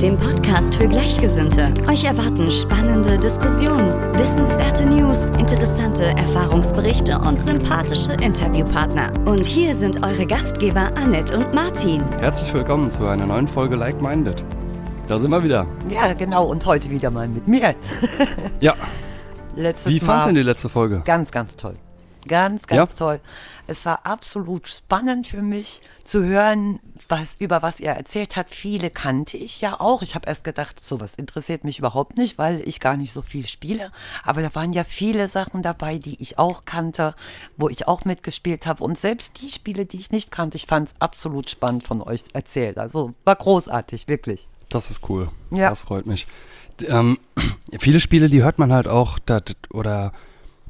dem Podcast für Gleichgesinnte. Euch erwarten spannende Diskussionen, wissenswerte News, interessante Erfahrungsberichte und sympathische Interviewpartner. Und hier sind eure Gastgeber Annette und Martin. Herzlich willkommen zu einer neuen Folge Like Minded. Da sind wir wieder. Ja, genau. Und heute wieder mal mit mir. Ja, Letztes wie Mal. fandst du denn die letzte Folge? Ganz, ganz toll. Ganz, ganz Ja? toll. Es war absolut spannend für mich zu hören, was, über was ihr erzählt habt. Viele kannte ich ja auch. Ich habe erst gedacht, sowas interessiert mich überhaupt nicht, weil ich gar nicht so viel spiele. Aber da waren ja viele Sachen dabei, die ich auch kannte, wo ich auch mitgespielt habe. Und selbst die Spiele, die ich nicht kannte, ich fand es absolut spannend von euch erzählt. Also war großartig, wirklich. Das ist cool. Ja. Das freut mich. Ähm, viele Spiele, die hört man halt auch, da, oder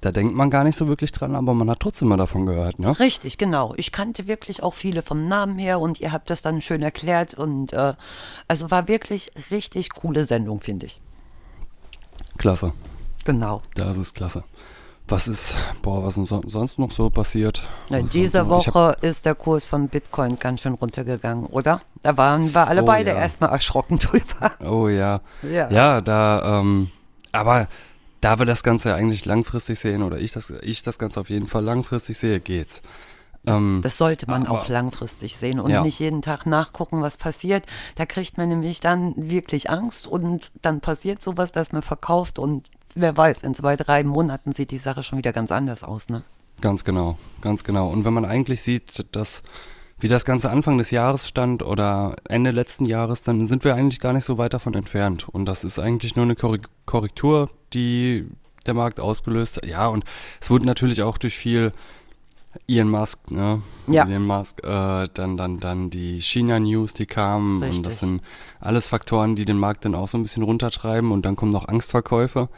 da denkt man gar nicht so wirklich dran, aber man hat trotzdem mal davon gehört, ne? Richtig, genau. Ich kannte wirklich auch viele vom Namen her und ihr habt das dann schön erklärt und äh, also war wirklich richtig coole Sendung, finde ich. Klasse. Genau. Das ist klasse. Was ist, boah, was ist so, sonst noch so passiert? Na, diese Woche ist der Kurs von Bitcoin ganz schön runtergegangen, oder? Da waren wir alle Oh, beide ja. erstmal erschrocken drüber. Oh ja. Ja. Ja, da, ähm, aber da wir das Ganze eigentlich langfristig sehen, oder ich das, ich das Ganze auf jeden Fall langfristig sehe, geht's. Ähm, Das sollte man Aber- auch langfristig sehen und Ja. nicht jeden Tag nachgucken, was passiert. Da kriegt man nämlich dann wirklich Angst und dann passiert sowas, dass man verkauft und wer weiß, in zwei, drei Monaten sieht die Sache schon wieder ganz anders aus, ne? Ganz genau, ganz genau. Und wenn man eigentlich sieht, dass wie das Ganze Anfang des Jahres stand oder Ende letzten Jahres, dann sind wir eigentlich gar nicht so weit davon entfernt. Und das ist eigentlich nur eine Korrektur, die der Markt ausgelöst hat. Ja, und es wurde natürlich auch durch viel Elon Musk, ne? Ja. Elon Musk, äh, dann, dann, dann die China-News, die kamen. Und Richtig. das sind alles Faktoren, die den Markt dann auch so ein bisschen runtertreiben. Und dann kommen noch Angstverkäufe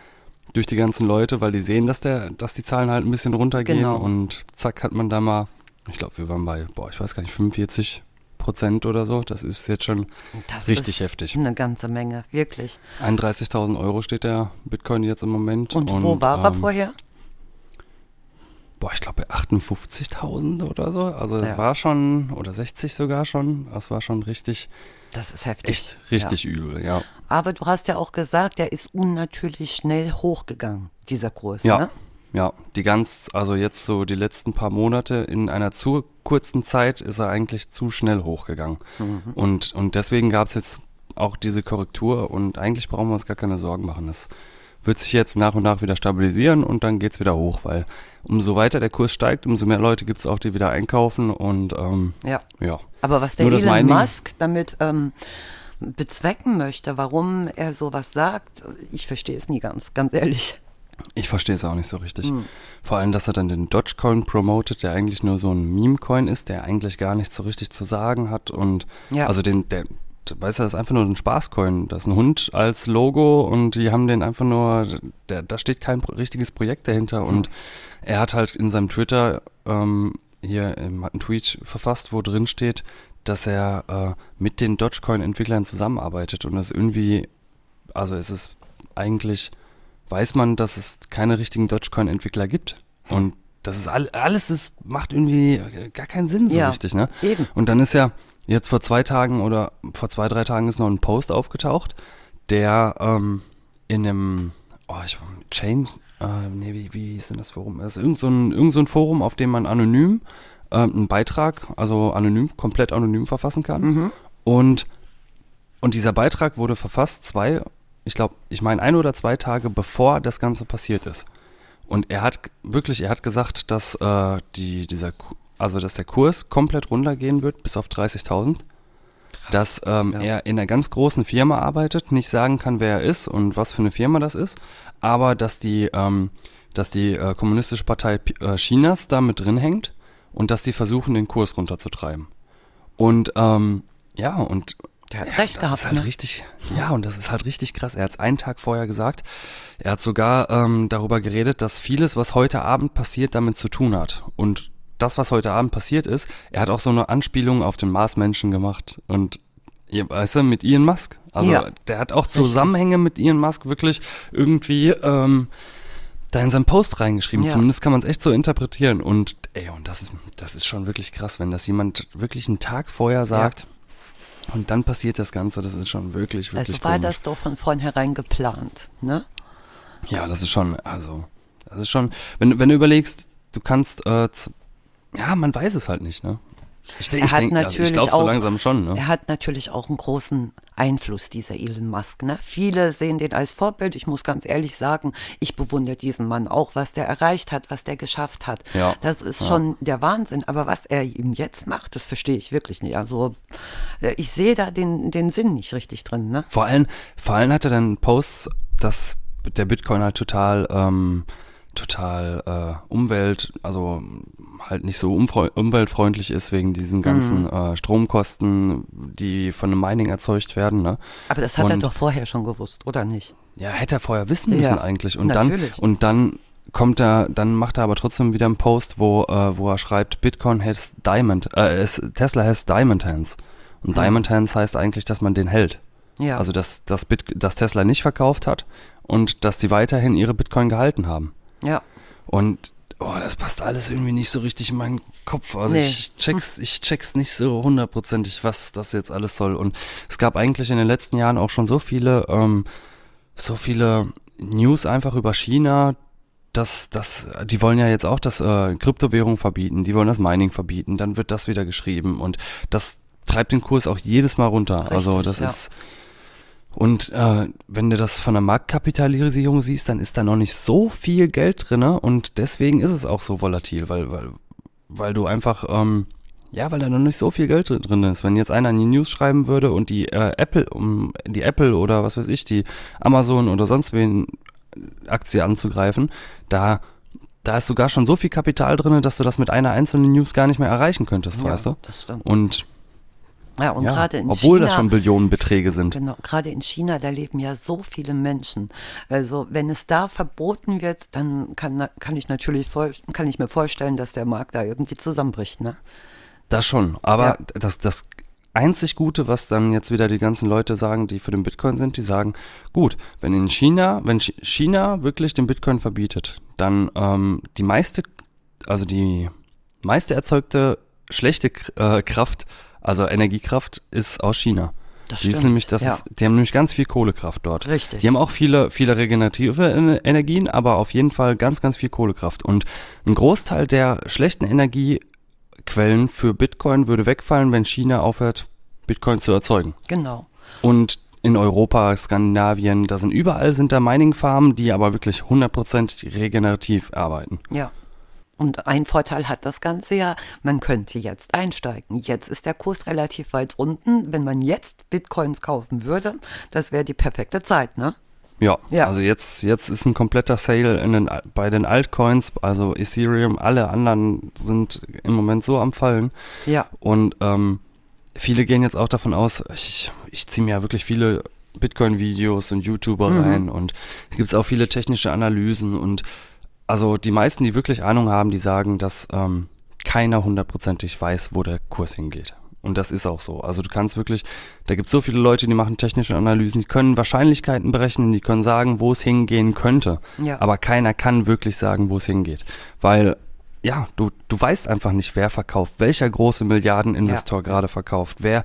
durch die ganzen Leute, weil die sehen, dass der, dass die Zahlen halt ein bisschen runtergehen Genau. und zack hat man da mal, ich glaube, wir waren bei, boah, ich weiß gar nicht, 45 Prozent oder so. Das ist jetzt schon Das Richtig heftig. Eine ganze Menge, wirklich. 31.000 Euro steht der Bitcoin jetzt im Moment. Und, wo war er ähm, vorher? Boah, ich glaube bei 58.000 oder so. Also es Ja. war schon, oder 60 sogar schon. Das war schon richtig, Das ist heftig. echt richtig Ja. übel, ja. Aber du hast ja auch gesagt, der ist unnatürlich schnell hochgegangen, dieser Kurs. Ja. Ne? Ja, die ganz, also jetzt so die letzten paar Monate in einer zu kurzen Zeit ist er eigentlich zu schnell hochgegangen. Mhm. Und, und deswegen gab es jetzt auch diese Korrektur und eigentlich brauchen wir uns gar keine Sorgen machen. Das wird sich jetzt nach und nach wieder stabilisieren und dann geht's wieder hoch, weil umso weiter der Kurs steigt, umso mehr Leute gibt's auch, die wieder einkaufen und ähm, Ja. ja. Aber was der Nur Elon Musk damit ähm, bezwecken möchte, warum er sowas sagt, ich verstehe es nie ganz, ganz ehrlich. Ich verstehe es auch nicht so richtig. Hm. Vor allem, dass er dann den Dogecoin promotet, der eigentlich nur so ein Meme-Coin ist, der eigentlich gar nichts so richtig zu sagen hat. Und Ja. also den, der, weißt du, das ist einfach nur ein Spaßcoin. Das ist ein Hund als Logo und die haben den einfach nur, der, da steht kein richtiges Projekt dahinter. Und er hat halt in seinem Twitter ähm, hier ähm, hat einen Tweet verfasst, wo drin steht, dass er äh, mit den Dogecoin-Entwicklern zusammenarbeitet. Und das irgendwie, also es ist eigentlich weiß man, dass es keine richtigen Dogecoin-Entwickler gibt. Und das ist all, alles, ist, macht irgendwie gar keinen Sinn so Ja. richtig, ne? Eben. Und dann ist ja jetzt vor zwei Tagen oder vor zwei, drei Tagen ist noch ein Post aufgetaucht, der ähm, in einem, oh, ich Chain, äh, nee, wie, wie hieß denn das Forum? Es ist irgend so ein, irgend so ein Forum, auf dem man anonym ähm, einen Beitrag, also anonym, komplett anonym verfassen kann. Und, und dieser Beitrag wurde verfasst zwei, ich glaube, ich meine ein oder zwei Tage bevor das Ganze passiert ist. Und er hat wirklich, er hat gesagt, dass äh, die, dieser, also dass der Kurs komplett runtergehen wird bis auf 30.000. Dass ähm, ja. er in einer ganz großen Firma arbeitet, nicht sagen kann, wer er ist und was für eine Firma das ist, aber dass die, ähm, dass die äh, kommunistische Partei äh, Chinas da mit drin hängt und dass die versuchen, den Kurs runterzutreiben. Und ähm, ja, und Der hat ja, recht das gehabt. ist halt ne? richtig, ja, und das ist halt richtig krass. Er hat es einen Tag vorher gesagt. Er hat sogar ähm, darüber geredet, dass vieles, was heute Abend passiert, damit zu tun hat. Und das, was heute Abend passiert ist, er hat auch so eine Anspielung auf den Marsmenschen gemacht und ihr- weißt du, mit Elon Musk. Also Ja. der hat auch Zusammenhänge mit Elon Musk wirklich irgendwie ähm, da in seinen Post reingeschrieben. Ja. Zumindest kann man es echt so interpretieren. Und ey, und das ist, das ist schon wirklich krass, wenn das jemand wirklich einen Tag vorher sagt. Und dann passiert das Ganze, das ist schon wirklich, wirklich Also war komisch. das doch von vornherein geplant, ne? Ja, das ist schon, also, das ist schon, wenn, du- wenn du überlegst, du kannst, äh, ja, man weiß es halt nicht, ne? Ich, Er ich hat denke, also natürlich ich glaube so auch- langsam schon, ne? Er hat natürlich auch einen großen Einfluss, dieser Elon Musk. Ne? Viele sehen den als Vorbild. Ich muss ganz ehrlich sagen, ich bewundere diesen Mann auch, was der erreicht hat, was der geschafft hat. Ja. Das ist schon der Wahnsinn. Aber was er ihm jetzt macht, das verstehe ich wirklich nicht. Also äh, ich sehe da den, den Sinn nicht richtig drin. Ne? Vor allem, vor allem hat er dann Posts, dass der Bitcoin halt total, ähm, total äh, Umwelt, also halt nicht so umweltfreundlich ist wegen diesen ganzen äh, Stromkosten, die von dem Mining erzeugt werden, ne? Aber das hat er Und- doch vorher schon gewusst, oder nicht? Ja, hätte er vorher wissen müssen Ja, eigentlich. Und dann, natürlich. und dann kommt er, dann macht er aber trotzdem wieder einen Post, wo, äh, wo er schreibt, Bitcoin has Diamond, äh, es, Tesla has Diamond Hands. Und Diamond Hands heißt eigentlich, dass man den hält. Ja. Also, dass, dass, Bit, dass Tesla nicht verkauft hat und dass sie weiterhin ihre Bitcoin gehalten haben. Ja. Und oh, das passt alles irgendwie nicht so richtig in meinen Kopf. Also Nee. ich check's, ich check's nicht so hundertprozentig, was das jetzt alles soll. Und es gab eigentlich in den letzten Jahren auch schon so viele, ähm, so viele News einfach über China, dass das, die wollen ja jetzt auch das äh, Kryptowährung verbieten, die wollen das Mining verbieten, dann wird das wieder geschrieben und das treibt den Kurs auch jedes Mal runter. also Richtig, das ja. ist und äh, wenn du das von der Marktkapitalisierung siehst, dann ist da noch nicht so viel Geld drinne und deswegen ist es auch so volatil, weil, weil, weil du einfach, ähm, ja, weil da noch nicht so viel Geld dr- drin ist. Wenn jetzt einer in die News schreiben würde und die äh, Apple, um die Apple oder was weiß ich, die Amazon oder sonst wen Aktie anzugreifen, da da ist sogar schon so viel Kapital drinne, dass du das mit einer einzelnen News gar nicht mehr erreichen könntest, ja, weißt du? Das stimmt. Und ja, und ja, gerade in obwohl China, das schon Billionenbeträge sind. Genau, gerade in China, da leben ja so viele Menschen. Also wenn es da verboten wird, dann kann, kann ich natürlich vor, kann ich mir vorstellen, dass der Markt da irgendwie zusammenbricht. Ne? Das schon, aber Ja. das, das einzig Gute, was dann jetzt wieder die ganzen Leute sagen, die für den Bitcoin sind, die sagen, gut, wenn in China, wenn Chi- China wirklich den Bitcoin verbietet, dann ähm, die meiste, also die meiste erzeugte schlechte äh, Kraft, also Energiekraft, ist aus China. Das die ist stimmt, nämlich, das ja. ist, die haben nämlich ganz viel Kohlekraft dort. Richtig. Die haben auch viele, viele regenerative Ener- Energien, aber auf jeden Fall ganz, ganz viel Kohlekraft. Und ein Großteil der schlechten Energiequellen für Bitcoin würde wegfallen, wenn China aufhört, Bitcoin zu erzeugen. Genau. Und in Europa, Skandinavien, da sind überall sind da Mining-Farmen, die aber wirklich 100% regenerativ arbeiten. Ja. Und ein Vorteil hat das Ganze ja, man könnte jetzt einsteigen. Jetzt ist der Kurs relativ weit unten. Wenn man jetzt Bitcoins kaufen würde, das wäre die perfekte Zeit, ne? Ja, Ja. also jetzt, jetzt ist ein kompletter Sale in den, bei den Altcoins, also Ethereum, alle anderen sind im Moment so am Fallen. Ja. Und ähm, viele gehen jetzt auch davon aus, ich, ich ziehe mir ja wirklich viele Bitcoin-Videos und YouTuber Mhm. rein und gibt es auch viele technische Analysen und also die meisten, die wirklich Ahnung haben, die sagen, dass ähm, keiner hundertprozentig weiß, wo der Kurs hingeht. Und das ist auch so. Also du kannst wirklich, da gibt es so viele Leute, die machen technische Analysen, die können Wahrscheinlichkeiten berechnen, die können sagen, wo es hingehen könnte. Ja. Aber keiner kann wirklich sagen, wo es hingeht. Weil, ja, du, du weißt einfach nicht, wer verkauft, welcher große Milliardeninvestor gerade verkauft, wer.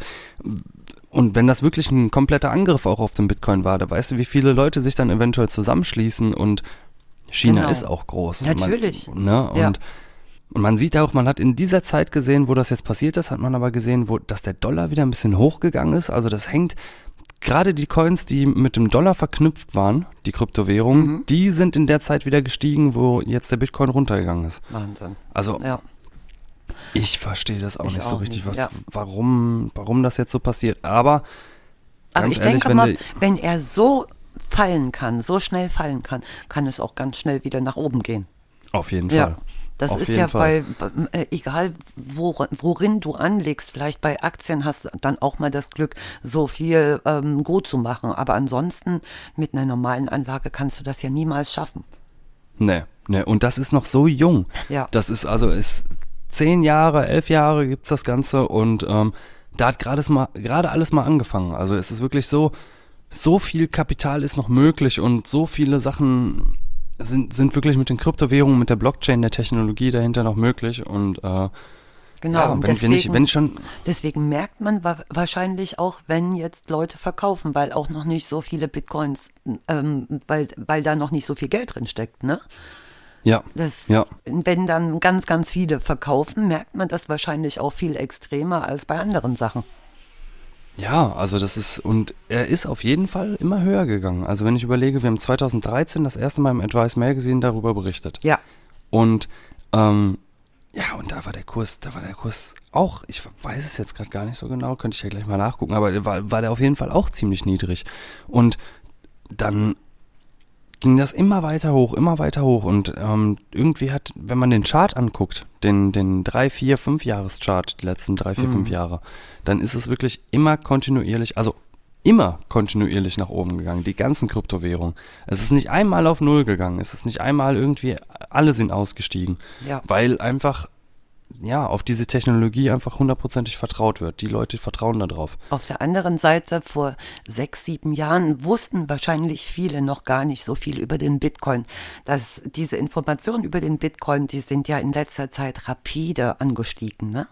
Und wenn das wirklich ein kompletter Angriff auch auf den Bitcoin war, da weißt du, wie viele Leute sich dann eventuell zusammenschließen und China Genau. ist auch groß. Natürlich. Man, ne? und, Ja. und man sieht auch, man hat in dieser Zeit gesehen, wo das jetzt passiert ist, hat man aber gesehen, wo, dass der Dollar wieder ein bisschen hochgegangen ist. Also das hängt, gerade die Coins, die mit dem Dollar verknüpft waren, die Kryptowährungen, Mhm. die sind in der Zeit wieder gestiegen, wo jetzt der Bitcoin runtergegangen ist. Wahnsinn. Also Ja. ich verstehe das auch Ich nicht so auch richtig, nicht, was, ja. warum, warum das jetzt so passiert. Aber Aber ich ehrlich, denke wenn mal, wenn er so fallen kann, so schnell fallen kann, kann es auch ganz schnell wieder nach oben gehen. auf jeden Ja. Fall. Das Auf ist ja Fall. bei, äh, egal wor, worin du anlegst, vielleicht bei Aktien hast du dann auch mal das Glück, so viel ähm, gut zu machen. Aber ansonsten mit einer normalen Anlage kannst du das ja niemals schaffen. Nee, nee. Und das ist noch so jung. Ja. Das ist also, ist, zehn Jahre, elf Jahre gibt's das Ganze und ähm, da hat gerade alles mal angefangen. Also es ist wirklich so, so viel Kapital ist noch möglich und so viele Sachen sind, sind wirklich mit den Kryptowährungen, mit der Blockchain, der Technologie dahinter noch möglich und äh, Genau, ja, wenn, wenn, ich, deswegen- wenn ich schon Deswegen merkt man wa wahrscheinlich auch, wenn jetzt Leute verkaufen, weil auch noch nicht so viele Bitcoins, ähm, weil, weil da noch nicht so viel Geld drin steckt, ne? ja, Das, Ja. Wenn dann ganz, ganz viele verkaufen, merkt man das wahrscheinlich auch viel extremer als bei anderen Sachen. Ja, also das ist, und er ist auf jeden Fall immer höher gegangen. Also wenn ich überlege, wir haben 2013 das erste Mal im Advice Magazine darüber berichtet. Ja, Und ähm, ja, und da war der Kurs, da war der Kurs auch, ich weiß es jetzt gerade gar nicht so genau, könnte ich ja gleich mal nachgucken, aber war, war der auf jeden Fall auch ziemlich niedrig. Und dann ging das immer weiter hoch, immer weiter hoch. Und ähm, irgendwie hat, wenn man den Chart anguckt, den, den 3, 4, 5 Jahreschart, die letzten 3, 4, 5 Jahre, dann ist es wirklich immer kontinuierlich, also immer kontinuierlich nach oben gegangen, die ganzen Kryptowährungen. Es ist nicht einmal auf Null gegangen, es ist nicht einmal irgendwie, alle sind ausgestiegen, Ja. weil einfach, ja, auf diese Technologie einfach hundertprozentig vertraut wird. Die Leute vertrauen darauf. Auf der anderen Seite, vor sechs, sieben Jahren wussten wahrscheinlich viele noch gar nicht so viel über den Bitcoin. Dass diese Informationen über den Bitcoin, die sind ja in letzter Zeit rapide angestiegen. Ne?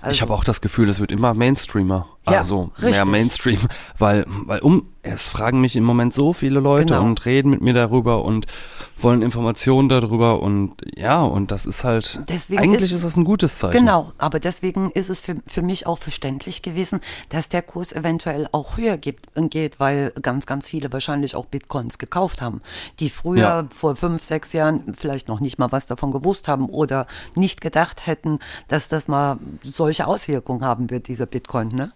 Also, ich habe auch das Gefühl, es wird immer Mainstreamer. Ja, also mehr richtig. Mainstream, weil, weil um, es fragen mich im Moment so viele Leute Genau. und reden mit mir darüber und wollen Informationen darüber und ja, und das ist halt, Deswegen eigentlich ist- ist es ein gutes Zeichen. Genau, aber deswegen ist es für, für mich auch verständlich gewesen, dass der Kurs eventuell auch höher gibt, geht, weil ganz, ganz viele wahrscheinlich auch Bitcoins gekauft haben, die früher Ja. vor fünf, sechs Jahren vielleicht noch nicht mal was davon gewusst haben oder nicht gedacht hätten, dass das mal solche Auswirkungen haben wird, dieser Bitcoin, ne?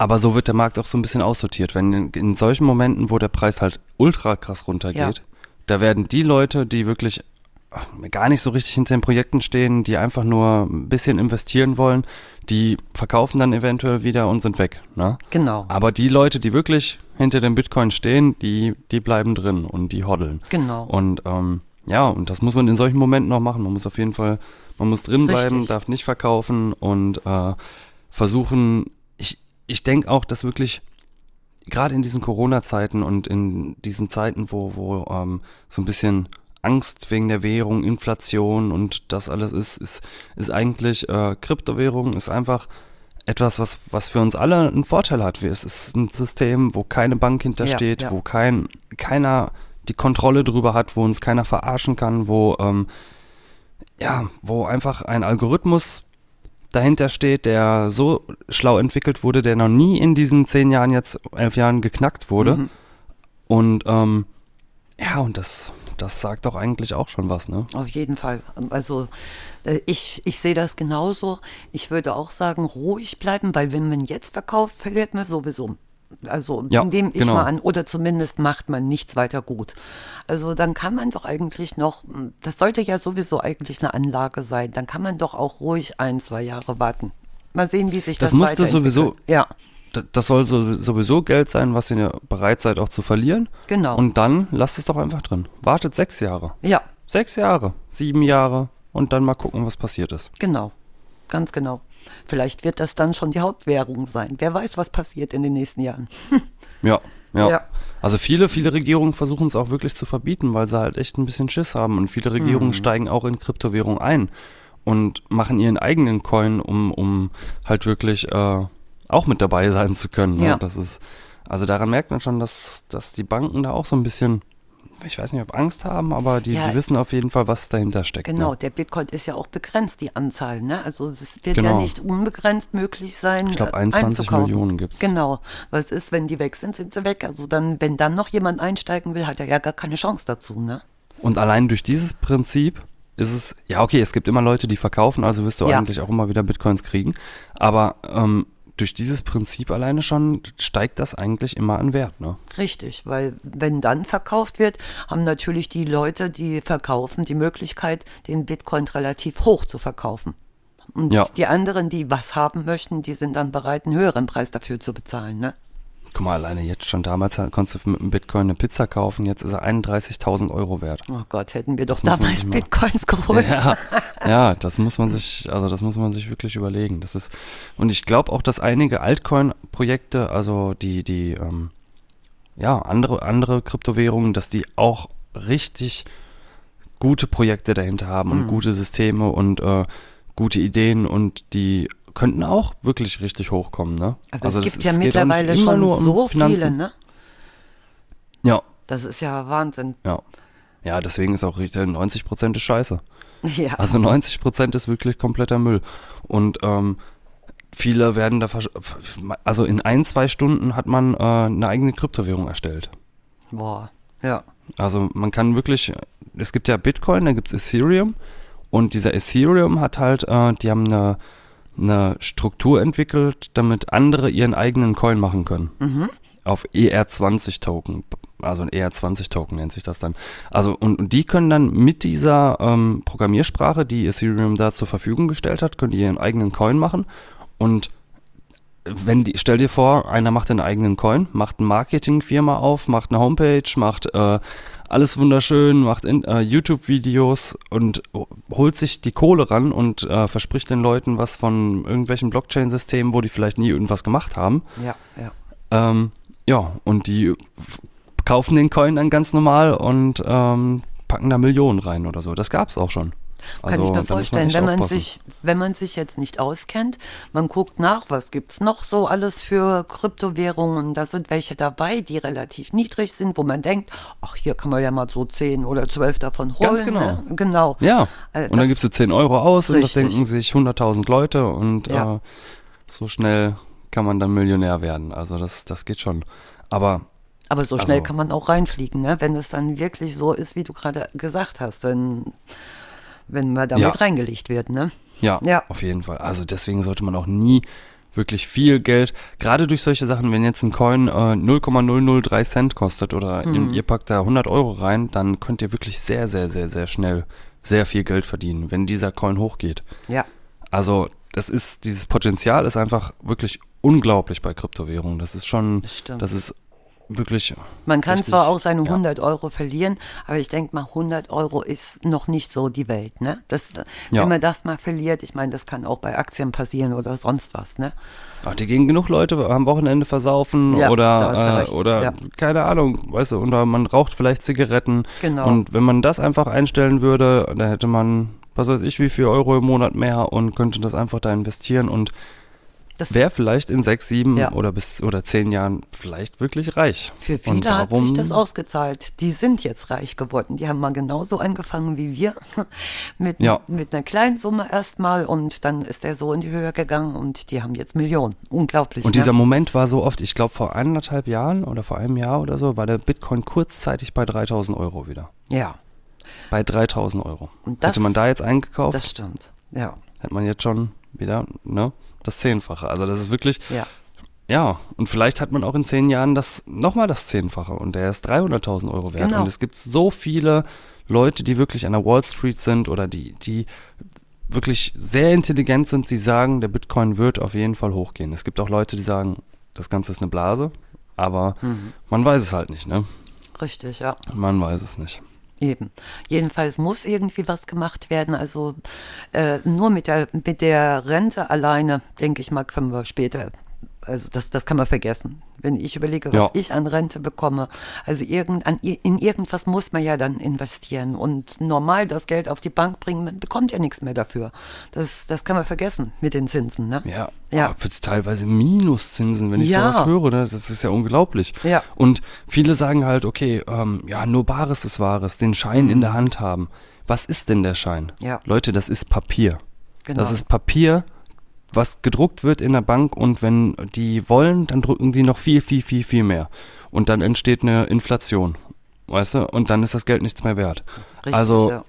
Aber so wird der Markt auch so ein bisschen aussortiert. Wenn in, in solchen Momenten, wo der Preis halt ultra krass runtergeht, Ja. da werden die Leute, die wirklich ach, gar nicht so richtig hinter den Projekten stehen, die einfach nur ein bisschen investieren wollen, die verkaufen dann eventuell wieder und sind weg. Ne? Genau. Aber die Leute, die wirklich hinter dem Bitcoin stehen, die, die bleiben drin und die hoddeln. Genau. Und ähm, ja, und das muss man in solchen Momenten auch machen. Man muss auf jeden Fall, man muss drin bleiben, darf nicht verkaufen und äh, versuchen, ich, denke auch, dass wirklich gerade in diesen Corona-Zeiten und in diesen Zeiten, wo, wo ähm, so ein bisschen Angst wegen der Währung, Inflation und das alles ist, ist, ist eigentlich äh, Kryptowährung, ist einfach etwas, was, was für uns alle einen Vorteil hat. Es ist ein System, wo keine Bank hintersteht, Ja, ja. wo kein, keiner die Kontrolle drüber hat, wo uns keiner verarschen kann, wo, ähm, ja, wo einfach ein Algorithmus dahinter steht, der so schlau entwickelt wurde, der noch nie in diesen zehn Jahren, jetzt elf Jahren geknackt wurde. Mhm. Und ähm, ja, und das, das sagt doch eigentlich auch schon was, ne? Auf jeden Fall. Also äh, ich, ich sehe das genauso. Ich würde auch sagen, ruhig bleiben, weil wenn man jetzt verkauft, verliert man sowieso. Also Ja, nehme ich genau. mal an, oder zumindest macht man nichts weiter gut. Also dann kann man doch eigentlich noch, das sollte ja sowieso eigentlich eine Anlage sein, dann kann man doch auch ruhig ein, zwei Jahre warten. Mal sehen, wie sich das, Das musste sowieso- Ja, Das soll so, sowieso Geld sein, was ihr bereit seid auch zu verlieren. genau. Und dann lasst es doch einfach drin. Wartet sechs Jahre. ja, Sechs Jahre, sieben Jahre und dann mal gucken, was passiert ist. genau. Ganz genau. Vielleicht wird das dann schon die Hauptwährung sein. Wer weiß, was passiert in den nächsten Jahren. Ja, ja. Ja. Also viele, viele Regierungen versuchen es auch wirklich zu verbieten, weil sie halt echt ein bisschen Schiss haben. Und viele Regierungen steigen auch in Kryptowährung ein und machen ihren eigenen Coin, um, um halt wirklich äh, auch mit dabei sein zu können. Ne? Ja. Das ist, also daran merkt man schon, dass, dass die Banken da auch so ein bisschen, ich weiß nicht, ob Angst haben, aber die, Ja. die wissen auf jeden Fall, was dahinter steckt. Genau, Ne? der Bitcoin ist ja auch begrenzt, die Anzahl. Ne? Also es wird Genau. ja nicht unbegrenzt möglich sein. Ich glaube, äh, 21 einzukaufen. Millionen gibt's. Genau. Was ist, wenn die weg sind, sind sie weg. Also dann, wenn dann noch jemand einsteigen will, hat er ja gar keine Chance dazu. Ne? Und allein durch dieses Prinzip ist es, ja okay, es gibt immer Leute, die verkaufen, also wirst du Ja. eigentlich auch immer wieder Bitcoins kriegen. Aber ähm, durch dieses Prinzip alleine schon steigt das eigentlich immer an Wert. Ne? Richtig, weil wenn dann verkauft wird, haben natürlich die Leute, die verkaufen, die Möglichkeit, den Bitcoin relativ hoch zu verkaufen. Und Ja. die anderen, die was haben möchten, die sind dann bereit, einen höheren Preis dafür zu bezahlen. Ne? Guck mal, alleine jetzt schon damals konntest du mit einem Bitcoin eine Pizza kaufen, jetzt ist er 31.000 Euro wert. Oh Gott, hätten wir doch Das damals Bitcoins geholt. Ja, ja, das muss man sich, also das muss man sich wirklich überlegen. Das ist, und ich glaube auch, dass einige Altcoin-Projekte, also die, die, ähm, ja, andere, andere Kryptowährungen, dass die auch richtig gute Projekte dahinter haben Mhm. und gute Systeme und äh, gute Ideen und die könnten auch wirklich richtig hochkommen, ne? Aber also es das gibt ist- ja nicht mittlerweile schon nur um so Finanzen. viele, ne? Ja, Das ist ja Wahnsinn. ja. Ja, deswegen ist auch richtig, 90 Prozent ist scheiße. Ja. Also 90 Prozent ist wirklich kompletter Müll. Und ähm, viele werden da, also in ein, zwei Stunden hat man äh, eine eigene Kryptowährung erstellt. Boah. Ja. Also man kann wirklich, es gibt ja Bitcoin, da gibt es Ethereum und dieser Ethereum hat halt, äh, die haben eine, eine Struktur entwickelt, damit andere ihren eigenen Coin machen können. Auf ER20-Token, also ein ER20-Token nennt sich das dann. Also und, und die können dann mit dieser ähm, Programmiersprache, die Ethereum da zur Verfügung gestellt hat, können die ihren eigenen Coin machen und wenn die, stell dir vor, einer macht einen eigenen Coin, macht eine Marketingfirma auf, macht eine Homepage, macht äh, alles wunderschön, macht äh, YouTube-Videos und holt sich die Kohle ran und äh, verspricht den Leuten was von irgendwelchen Blockchain-Systemen, wo die vielleicht nie irgendwas gemacht haben. Ja, ja. Ähm, ja, und die kaufen den Coin dann ganz normal und ähm, packen da Millionen rein oder so. Das gab's auch schon. Kann Also, ich mir vorstellen, wenn man sich, wenn man sich jetzt nicht auskennt, man guckt nach, was gibt's noch so alles für Kryptowährungen. Da sind welche dabei, die relativ niedrig sind, wo man denkt, ach, hier kann man ja mal so 10 oder 12 davon holen. Ganz genau. Ne? Genau. Ja, Äh, und dann gibst du 10 Euro aus und das Richtig. denken sich 100.000 Leute und Ja. äh, so schnell kann man dann Millionär werden. Also das, das geht schon. Aber Aber so schnell Also- kann man auch reinfliegen, ne? wenn es dann wirklich so ist, wie du gerade gesagt hast, wenn, wenn man damit Ja. reingelegt wird. Ne? ja, Ja. auf jeden Fall. Also deswegen sollte man auch nie wirklich viel Geld, gerade durch solche Sachen, wenn jetzt ein Coin äh, 0,003 Cent kostet oder Mhm. ihr packt da 100 Euro rein, dann könnt ihr wirklich sehr, sehr, sehr, sehr schnell sehr viel Geld verdienen, wenn dieser Coin hochgeht. Ja. Also das ist, dieses Potenzial ist einfach wirklich unglaublich bei Kryptowährungen. Das ist schon, Das das ist wirklich. Man kann richtig- zwar auch seine ja. 100 Euro verlieren, aber ich denke mal, 100 Euro ist noch nicht so die Welt. Ne? Das, Ja. Wenn man das mal verliert, ich meine, das kann auch bei Aktien passieren oder sonst was. Ne? Ach, die gehen genug Leute am Wochenende versaufen Ja, oder, äh, oder Ja. keine Ahnung, weißt du, oder man raucht vielleicht Zigaretten. Genau. Und wenn man das einfach einstellen würde, dann hätte man, was weiß ich, wie viel Euro im Monat mehr und könnte das einfach da investieren und Das wäre vielleicht in sechs, sieben Ja. oder bis oder zehn Jahren vielleicht wirklich reich. Für Und viele hat sich das ausgezahlt. Die sind jetzt reich geworden. Die haben mal genauso angefangen wie wir. mit, Ja. mit einer kleinen Summe erstmal und dann ist der so in die Höhe gegangen und die haben jetzt Millionen. Unglaublich. Und ne? dieser Moment war so oft, ich glaube vor eineinhalb Jahren oder vor einem Jahr oder so, war der Bitcoin kurzzeitig bei 3000 Euro wieder. Ja, Bei 3000 Euro. Und das- Hätte man da jetzt eingekauft, das stimmt. Ja, hätte man jetzt schon wieder ne, das Zehnfache. Also das ist wirklich, ja. ja, und vielleicht hat man auch in zehn Jahren das nochmal das Zehnfache und der ist 300.000 Euro wert. Genau. Und es gibt so viele Leute, die wirklich an der Wall Street sind oder die, die wirklich sehr intelligent sind, die sagen, der Bitcoin wird auf jeden Fall hochgehen. Es gibt auch Leute, die sagen, das Ganze ist eine Blase, aber Mhm. man weiß es halt nicht, ne? Richtig, ja. Man weiß es nicht. Eben. Jedenfalls muss irgendwie was gemacht werden. Also äh, nur mit der, mit der Rente alleine, denke ich mal, können wir später, also das, das kann man vergessen. Wenn ich überlege, was Ja. ich an Rente bekomme, also irgend, an, in irgendwas muss man ja dann investieren und normal das Geld auf die Bank bringen, man bekommt ja nichts mehr dafür. Das, das kann man vergessen mit den Zinsen. Ne? Ja, Ja. Für teilweise Minuszinsen, wenn ich Ja. sowas höre, ne? das ist ja unglaublich. Ja. Und viele sagen halt, okay, ähm, ja, nur Bares ist Wahres, den Schein in der Hand haben. Was ist denn der Schein? Mhm. Ja. Leute, das ist Papier. Genau. Das ist Papier, was gedruckt wird in der Bank und wenn die wollen, dann drucken die noch viel, viel, viel, viel mehr. Und dann entsteht eine Inflation. Weißt du? Und dann ist das Geld nichts mehr wert. Richtig, also, ja.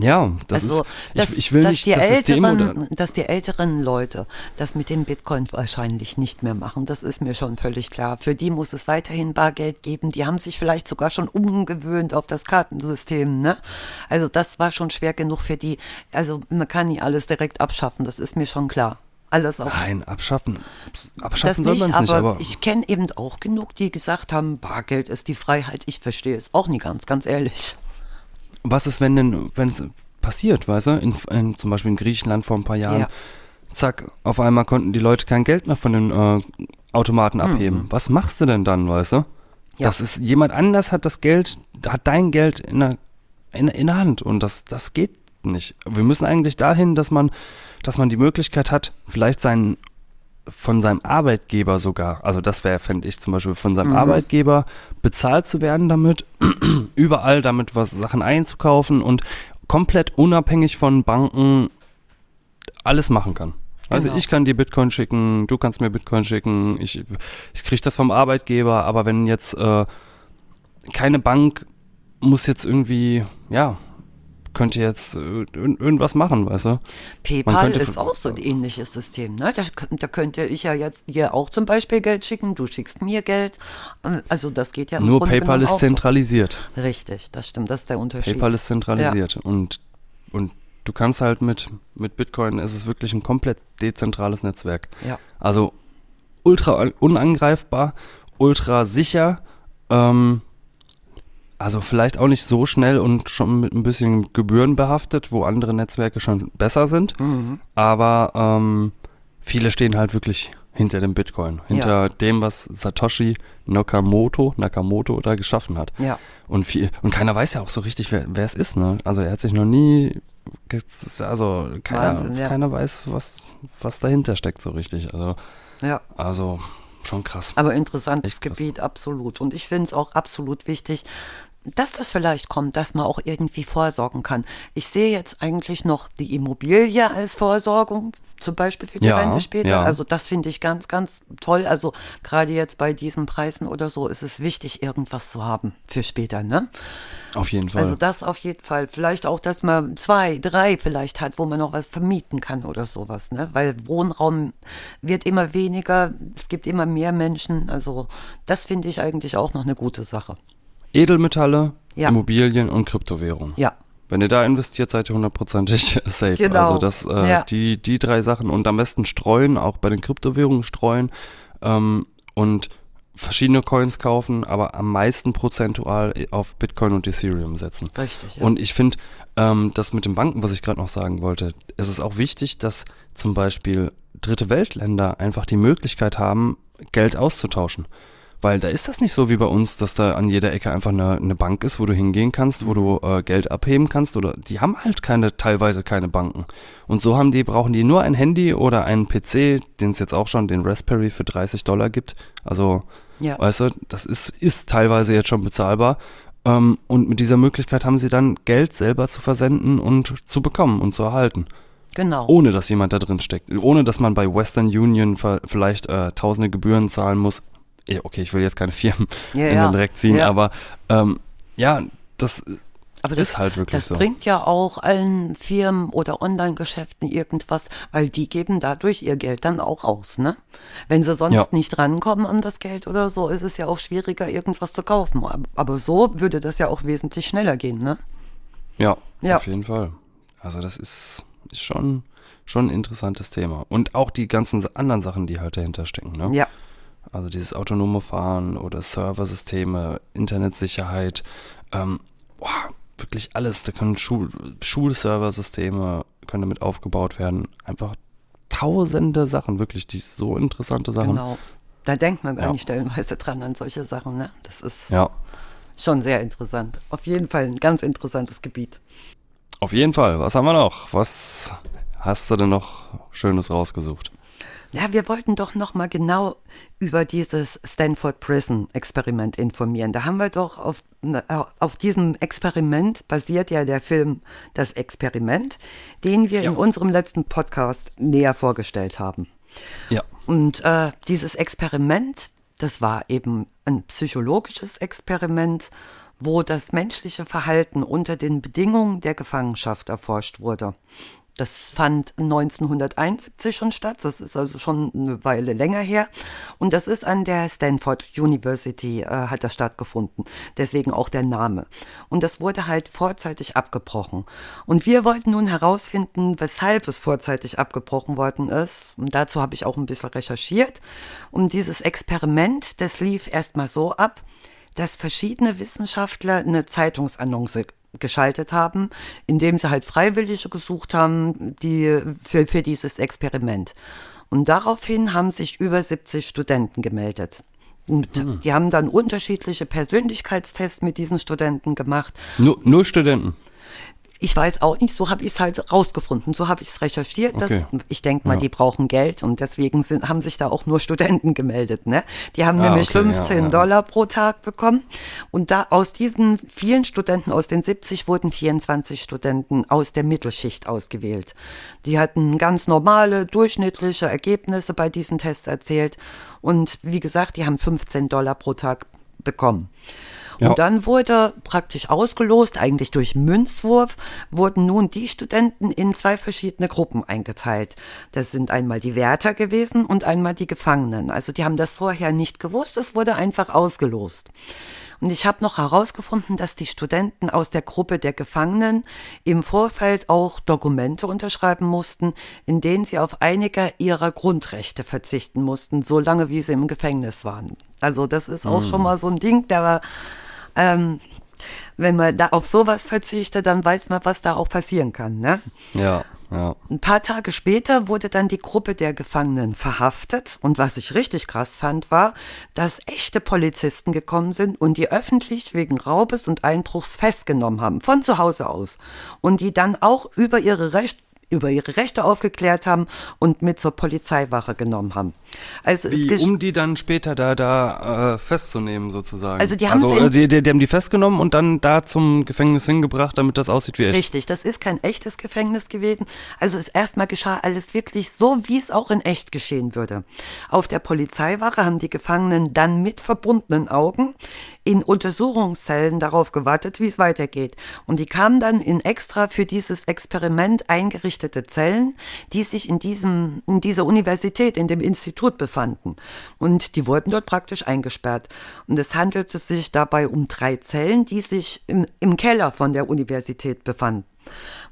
Ja, das also, ist, dass, ich, ich will dass nicht die das System älteren, dass die älteren Leute das mit dem Bitcoin wahrscheinlich nicht mehr machen, das ist mir schon völlig klar. Für die muss es weiterhin Bargeld geben. Die haben sich vielleicht sogar schon umgewöhnt auf das Kartensystem. Ne? Also das war schon schwer genug für die. Also man kann nie alles direkt abschaffen, das ist mir schon klar. alles auch. Nein, abschaffen. Abschaffen soll nicht, man es nicht, aber ich kenne eben auch genug, die gesagt haben, Bargeld ist die Freiheit. Ich verstehe es auch nie ganz, ganz ehrlich. Was ist, wenn denn, wenn es passiert, weißt du? In, in, zum Beispiel in Griechenland vor ein paar Jahren. Ja. Zack, auf einmal konnten die Leute kein Geld mehr von den äh, Automaten abheben. Was machst du denn dann, weißt du? Mhm. Ja. Das ist, jemand anders hat das Geld, hat dein Geld in der, in, in der Hand und das, das geht nicht. Wir müssen eigentlich dahin, dass man, dass man die Möglichkeit hat, vielleicht seinen, von seinem Arbeitgeber sogar, also das wäre, fände ich zum Beispiel, von seinem Arbeitgeber bezahlt zu werden damit, überall damit was Sachen einzukaufen und komplett unabhängig von Banken alles machen kann. Also Genau. ich kann dir Bitcoin schicken, du kannst mir Bitcoin schicken, ich, ich kriege das vom Arbeitgeber, aber wenn jetzt äh, keine Bank muss jetzt irgendwie, ja, könnte jetzt äh, ir- irgendwas machen, weißt du? PayPal ist auch so ein ähnliches System. Ne? Da, da könnte ich ja jetzt dir auch zum Beispiel Geld schicken, du schickst mir Geld. Ähm, Also das geht ja Nur Grunde PayPal ist auch so. zentralisiert. Richtig, das stimmt, das ist der Unterschied. PayPal ist zentralisiert und, und du kannst halt mit, mit Bitcoin, es ist wirklich ein komplett dezentrales Netzwerk. Ja. Also ultra unangreifbar, ultra sicher, ähm, also vielleicht auch nicht so schnell und schon mit ein bisschen Gebühren behaftet, wo andere Netzwerke schon besser sind. Mhm. Aber ähm, viele stehen halt wirklich hinter dem Bitcoin, hinter dem, was Satoshi Nakamoto, Nakamoto da geschaffen hat. Ja. Und viel, und keiner weiß ja auch so richtig, wer, wer es ist, ne? Also er hat sich noch nie, also keiner, Wahnsinn, ja. keiner weiß, was, was dahinter steckt so richtig. Also, ja. also schon krass. Aber interessantes krass. Gebiet, absolut. Und ich finde es auch absolut wichtig, dass das vielleicht kommt, dass man auch irgendwie vorsorgen kann. Ich sehe jetzt eigentlich noch die Immobilie als Vorsorgung, zum Beispiel für die Ja, Rente später. ja. Also das finde ich ganz, ganz toll. Also gerade jetzt bei diesen Preisen oder so ist es wichtig, irgendwas zu haben für später, ne? Auf jeden Fall. Also das auf jeden Fall. Vielleicht auch, dass man zwei, drei vielleicht hat, wo man noch was vermieten kann oder sowas, ne? Weil Wohnraum wird immer weniger, es gibt immer mehr Menschen. Also das finde ich eigentlich auch noch eine gute Sache. Edelmetalle, Ja. Immobilien und Kryptowährung. Ja, Wenn ihr da investiert, seid ihr hundertprozentig safe. Genau. Also das, äh, Ja. die, die drei Sachen und am besten streuen, auch bei den Kryptowährungen streuen ähm, und verschiedene Coins kaufen, aber am meisten prozentual auf Bitcoin und Ethereum setzen. richtig. Ja. Und ich finde, ähm, das mit den Banken, was ich gerade noch sagen wollte, es ist auch wichtig, dass zum Beispiel dritte Weltländer einfach die Möglichkeit haben, Geld auszutauschen. Weil da ist das nicht so wie bei uns, dass da an jeder Ecke einfach eine, eine Bank ist, wo du hingehen kannst, wo du äh, Geld abheben kannst. Oder die haben halt keine, teilweise keine Banken. Und so haben die, brauchen die nur ein Handy oder einen PC, den es jetzt auch schon, den Raspberry für 30 Dollar gibt. Also ja. Weißt du, das ist, ist teilweise jetzt schon bezahlbar. Ähm, und mit dieser Möglichkeit haben sie dann Geld selber zu versenden und zu bekommen und zu erhalten. genau. Ohne dass jemand da drin steckt. Ohne dass man bei Western Union vielleicht äh, tausende Gebühren zahlen muss. Okay, ich will jetzt keine Firmen Ja, in den Dreck ziehen, Ja. aber ähm, ja, das Aber ist halt wirklich das so. bringt ja auch allen Firmen oder Online-Geschäften irgendwas, weil die geben dadurch ihr Geld dann auch aus, ne? Wenn sie sonst Ja. nicht rankommen an das Geld oder so, ist es ja auch schwieriger, irgendwas zu kaufen. Ab- Aber so würde das ja auch wesentlich schneller gehen, ne? Ja, Ja. auf jeden Fall. Also das ist, ist schon, schon ein interessantes Thema. Und auch die ganzen anderen Sachen, die halt dahinter stecken. Ne? Ja. Also dieses autonome Fahren oder Serversysteme, Internetsicherheit, ähm, boah, wirklich alles. Da können Schul Schulserversysteme können damit aufgebaut werden. Einfach tausende Sachen, wirklich, die so interessante Sachen. Genau. Da denkt man gar Ja. nicht stellenweise dran an solche Sachen, ne? Das ist Ja, schon sehr interessant. Auf jeden Fall ein ganz interessantes Gebiet. auf jeden Fall. Was haben wir noch? Was hast du denn noch Schönes rausgesucht? Ja, wir wollten doch noch mal genau über dieses Stanford Prison Experiment informieren. Da haben wir doch auf, auf diesem Experiment basiert ja der Film Das Experiment, den wir in unserem letzten Podcast näher vorgestellt haben. Ja. Und äh, dieses Experiment, das war eben ein psychologisches Experiment, wo das menschliche Verhalten unter den Bedingungen der Gefangenschaft erforscht wurde. Das fand 1971 schon statt. Das ist also schon eine Weile länger her. Und das ist an der Stanford University äh, hat das stattgefunden. Deswegen auch der Name. Und das wurde halt vorzeitig abgebrochen. Und wir wollten nun herausfinden, weshalb es vorzeitig abgebrochen worden ist. Und dazu habe ich auch ein bisschen recherchiert. Und dieses Experiment, das lief erstmal so ab, dass verschiedene Wissenschaftler eine Zeitungsannonce geschaltet haben, indem sie halt Freiwillige gesucht haben, die für, für dieses Experiment. Und daraufhin haben sich über 70 Studenten gemeldet. Und Hm. die haben dann unterschiedliche Persönlichkeitstests mit diesen Studenten gemacht. Nur, nur Studenten. Ich weiß auch nicht, so habe ich es halt rausgefunden, so habe ich es recherchiert. Dass, Okay. ich denke mal, Ja. die brauchen Geld und deswegen sind, haben sich da auch nur Studenten gemeldet. Ne? Die haben Ah, nämlich okay, ja, 15 ja. Dollar pro Tag bekommen. Und da aus diesen vielen Studenten, aus den 70 wurden 24 Studenten aus der Mittelschicht ausgewählt. Die hatten ganz normale, durchschnittliche Ergebnisse bei diesen Tests erzählt. Und wie gesagt, die haben 15 Dollar pro Tag bekommen. Ja. Und dann wurde praktisch ausgelost, eigentlich durch Münzwurf, wurden nun die Studenten in zwei verschiedene Gruppen eingeteilt. Das sind einmal die Wärter gewesen und einmal die Gefangenen. Also die haben das vorher nicht gewusst, es wurde einfach ausgelost. Und ich habe noch herausgefunden, dass die Studenten aus der Gruppe der Gefangenen im Vorfeld auch Dokumente unterschreiben mussten, in denen sie auf einige ihrer Grundrechte verzichten mussten, solange wie sie im Gefängnis waren. Also das ist auch schon mal so ein Ding, der war, ähm, wenn man da auf sowas verzichtet, dann weiß man, was da auch passieren kann. Ne? Ja, ja. Ein paar Tage später wurde dann die Gruppe der Gefangenen verhaftet. Und was ich richtig krass fand, war, dass echte Polizisten gekommen sind und die öffentlich wegen Raubes und Einbruchs festgenommen haben, von zu Hause aus. Und die dann auch über ihre Rechte über ihre Rechte aufgeklärt haben und mit zur Polizeiwache genommen haben. Also Wie, um die dann später da, da äh, festzunehmen, sozusagen. Also die haben also, äh, die, die, die haben die festgenommen und dann da zum Gefängnis hingebracht, damit das aussieht wie echt. Richtig, das ist kein echtes Gefängnis gewesen. Also es erstmal geschah alles wirklich so, wie es auch in echt geschehen würde. Auf der Polizeiwache haben die Gefangenen dann mit verbundenen Augen in Untersuchungszellen darauf gewartet, wie es weitergeht. Und die kamen dann in extra für dieses Experiment eingerichtete Zellen, die sich in diesem, in dieser Universität, in dem Institut befanden. Und die wurden dort praktisch eingesperrt. Und es handelte sich dabei um drei Zellen, die sich im, im Keller von der Universität befanden.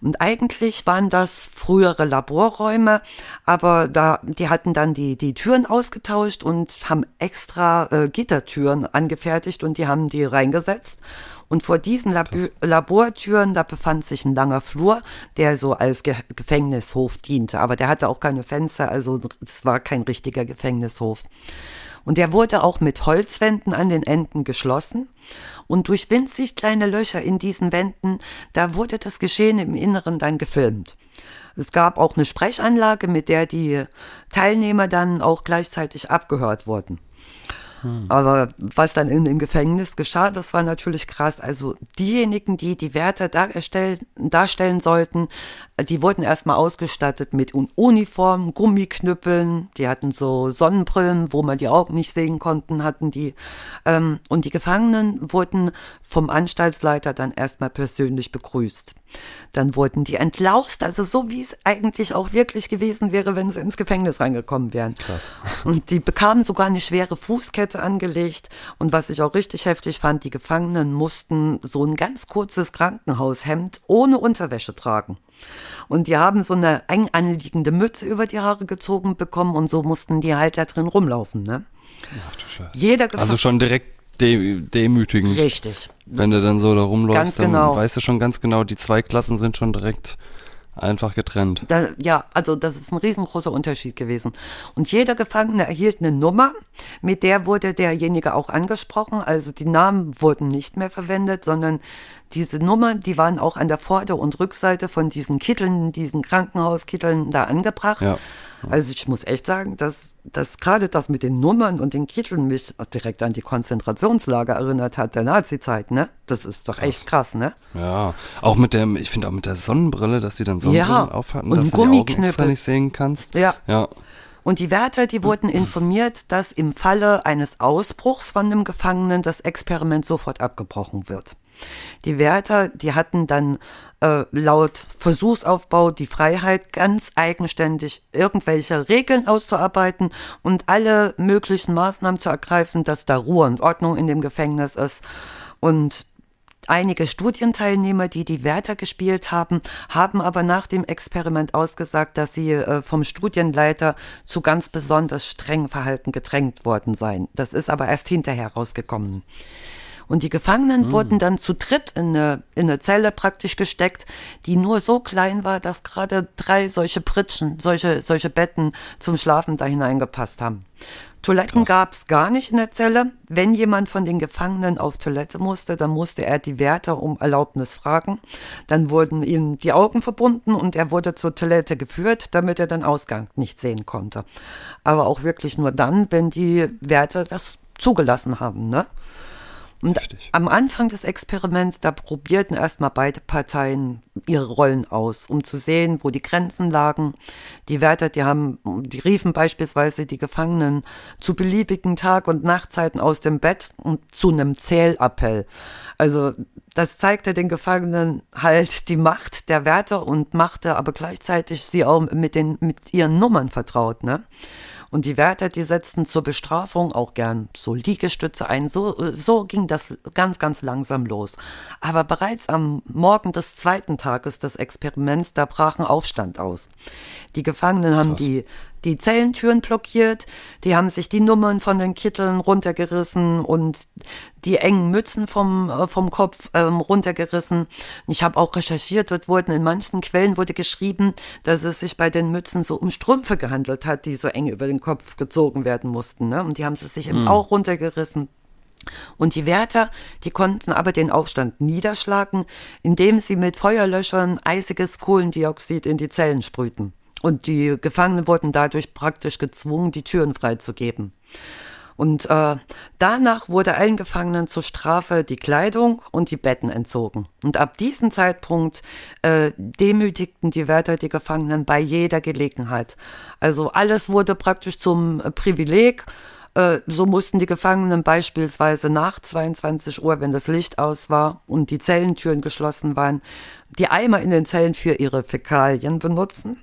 Und eigentlich waren das frühere Laborräume, aber da, die hatten dann die, die Türen ausgetauscht und haben extra äh, Gittertüren angefertigt und die haben die reingesetzt. Und vor diesen Lab Labortüren, da befand sich ein langer Flur, der so als Ge Gefängnishof diente. Aber der hatte auch keine Fenster, also es war kein richtiger Gefängnishof. Und der wurde auch mit Holzwänden an den Enden geschlossen. Und durch winzig kleine Löcher in diesen Wänden, da wurde das Geschehen im Inneren dann gefilmt. Es gab auch eine Sprechanlage, mit der die Teilnehmer dann auch gleichzeitig abgehört wurden. Aber was dann in dem Gefängnis geschah, das war natürlich krass. Also diejenigen, die die Werte darstellen, sollten, die wurden erstmal ausgestattet mit Un- Uniformen, Gummiknüppeln, die hatten so Sonnenbrillen, wo man die Augen nicht sehen konnten, hatten die. Ähm, und die Gefangenen wurden vom Anstaltsleiter dann erstmal persönlich begrüßt. Dann wurden die entlaust, also so wie es eigentlich auch wirklich gewesen wäre, wenn sie ins Gefängnis reingekommen wären. Krass. Und die bekamen sogar eine schwere Fußkette angelegt. Und was ich auch richtig heftig fand, die Gefangenen mussten so ein ganz kurzes Krankenhaushemd ohne Unterwäsche tragen. Und die haben so eine eng anliegende Mütze über die Haare gezogen bekommen und so mussten die halt da drin rumlaufen. Ne? Ach du Scheiße. Jeder Also schon direkt de demütigend. Richtig. Wenn du dann so da rumläufst, Ganz genau. dann weißt du schon ganz genau, die zwei Klassen sind schon direkt einfach getrennt. Da, ja, also das ist ein riesengroßer Unterschied gewesen. Und jeder Gefangene erhielt eine Nummer, mit der wurde derjenige auch angesprochen. Also die Namen wurden nicht mehr verwendet, sondern diese Nummern, die waren auch an der Vorder- und Rückseite von diesen Kitteln, diesen Krankenhauskitteln da angebracht. Ja. Also ich muss echt sagen, dass, dass gerade das mit den Nummern und den Kitteln mich direkt an die Konzentrationslager erinnert hat der Nazi-Zeit, ne? Das ist doch echt krass, ne? Ja, auch mit dem, ich finde auch mit der Sonnenbrille, dass die dann Sonnenbrillen Ja, aufhatten, und dass du die Augen extra nicht sehen kannst. Ja. Ja. Und die Wärter, die wurden informiert, dass im Falle eines Ausbruchs von einem Gefangenen das Experiment sofort abgebrochen wird. Die Wärter, die hatten dann äh, laut Versuchsaufbau die Freiheit, ganz eigenständig irgendwelche Regeln auszuarbeiten und alle möglichen Maßnahmen zu ergreifen, dass da Ruhe und Ordnung in dem Gefängnis ist. Und Einige Studienteilnehmer, die die Wärter gespielt haben, haben aber nach dem Experiment ausgesagt, dass sie äh, vom Studienleiter zu ganz besonders strengen Verhalten gedrängt worden seien. Das ist aber erst hinterher rausgekommen. Und die Gefangenen mhm. wurden dann zu dritt in eine, in eine Zelle praktisch gesteckt, die nur so klein war, dass gerade drei solche Pritschen, solche, solche Betten zum Schlafen da hineingepasst haben. Toiletten gab es gar nicht in der Zelle. Wenn jemand von den Gefangenen auf Toilette musste, dann musste er die Wärter um Erlaubnis fragen. Dann wurden ihm die Augen verbunden und er wurde zur Toilette geführt, damit er den Ausgang nicht sehen konnte. Aber auch wirklich nur dann, wenn die Wärter das zugelassen haben. Ne? Und Richtig. am Anfang des Experiments, da probierten erstmal beide Parteien ihre Rollen aus, um zu sehen, wo die Grenzen lagen. Die Wärter, die haben, die riefen beispielsweise die Gefangenen zu beliebigen Tag- und Nachtzeiten aus dem Bett und zu einem Zählappell. Also das zeigte den Gefangenen halt die Macht der Wärter und machte aber gleichzeitig sie auch mit den mit ihren Nummern vertraut, ne? Und die Wärter, die setzten zur Bestrafung auch gern so Liegestütze ein. So, so ging das ganz, ganz langsam los. Aber bereits am Morgen des zweiten Tages des Experiments, da brach ein Aufstand aus. Die Gefangenen haben die die Zellentüren blockiert, die haben sich die Nummern von den Kitteln runtergerissen und die engen Mützen vom, äh, vom Kopf ähm, runtergerissen. Ich habe auch recherchiert, dort wurden in manchen Quellen wurde geschrieben, dass es sich bei den Mützen so um Strümpfe gehandelt hat, die so eng über den Kopf gezogen werden mussten. Ne? Und die haben sie sich eben mhm. auch runtergerissen. Und die Wärter, die konnten aber den Aufstand niederschlagen, indem sie mit Feuerlöschern eisiges Kohlendioxid in die Zellen sprühten. Und die Gefangenen wurden dadurch praktisch gezwungen, die Türen freizugeben. Und äh, danach wurde allen Gefangenen zur Strafe die Kleidung und die Betten entzogen. Und ab diesem Zeitpunkt äh, demütigten die Wärter die Gefangenen bei jeder Gelegenheit. Also alles wurde praktisch zum Privileg. Äh, so mussten die Gefangenen beispielsweise nach 22 Uhr, wenn das Licht aus war und die Zellentüren geschlossen waren, die Eimer in den Zellen für ihre Fäkalien benutzen.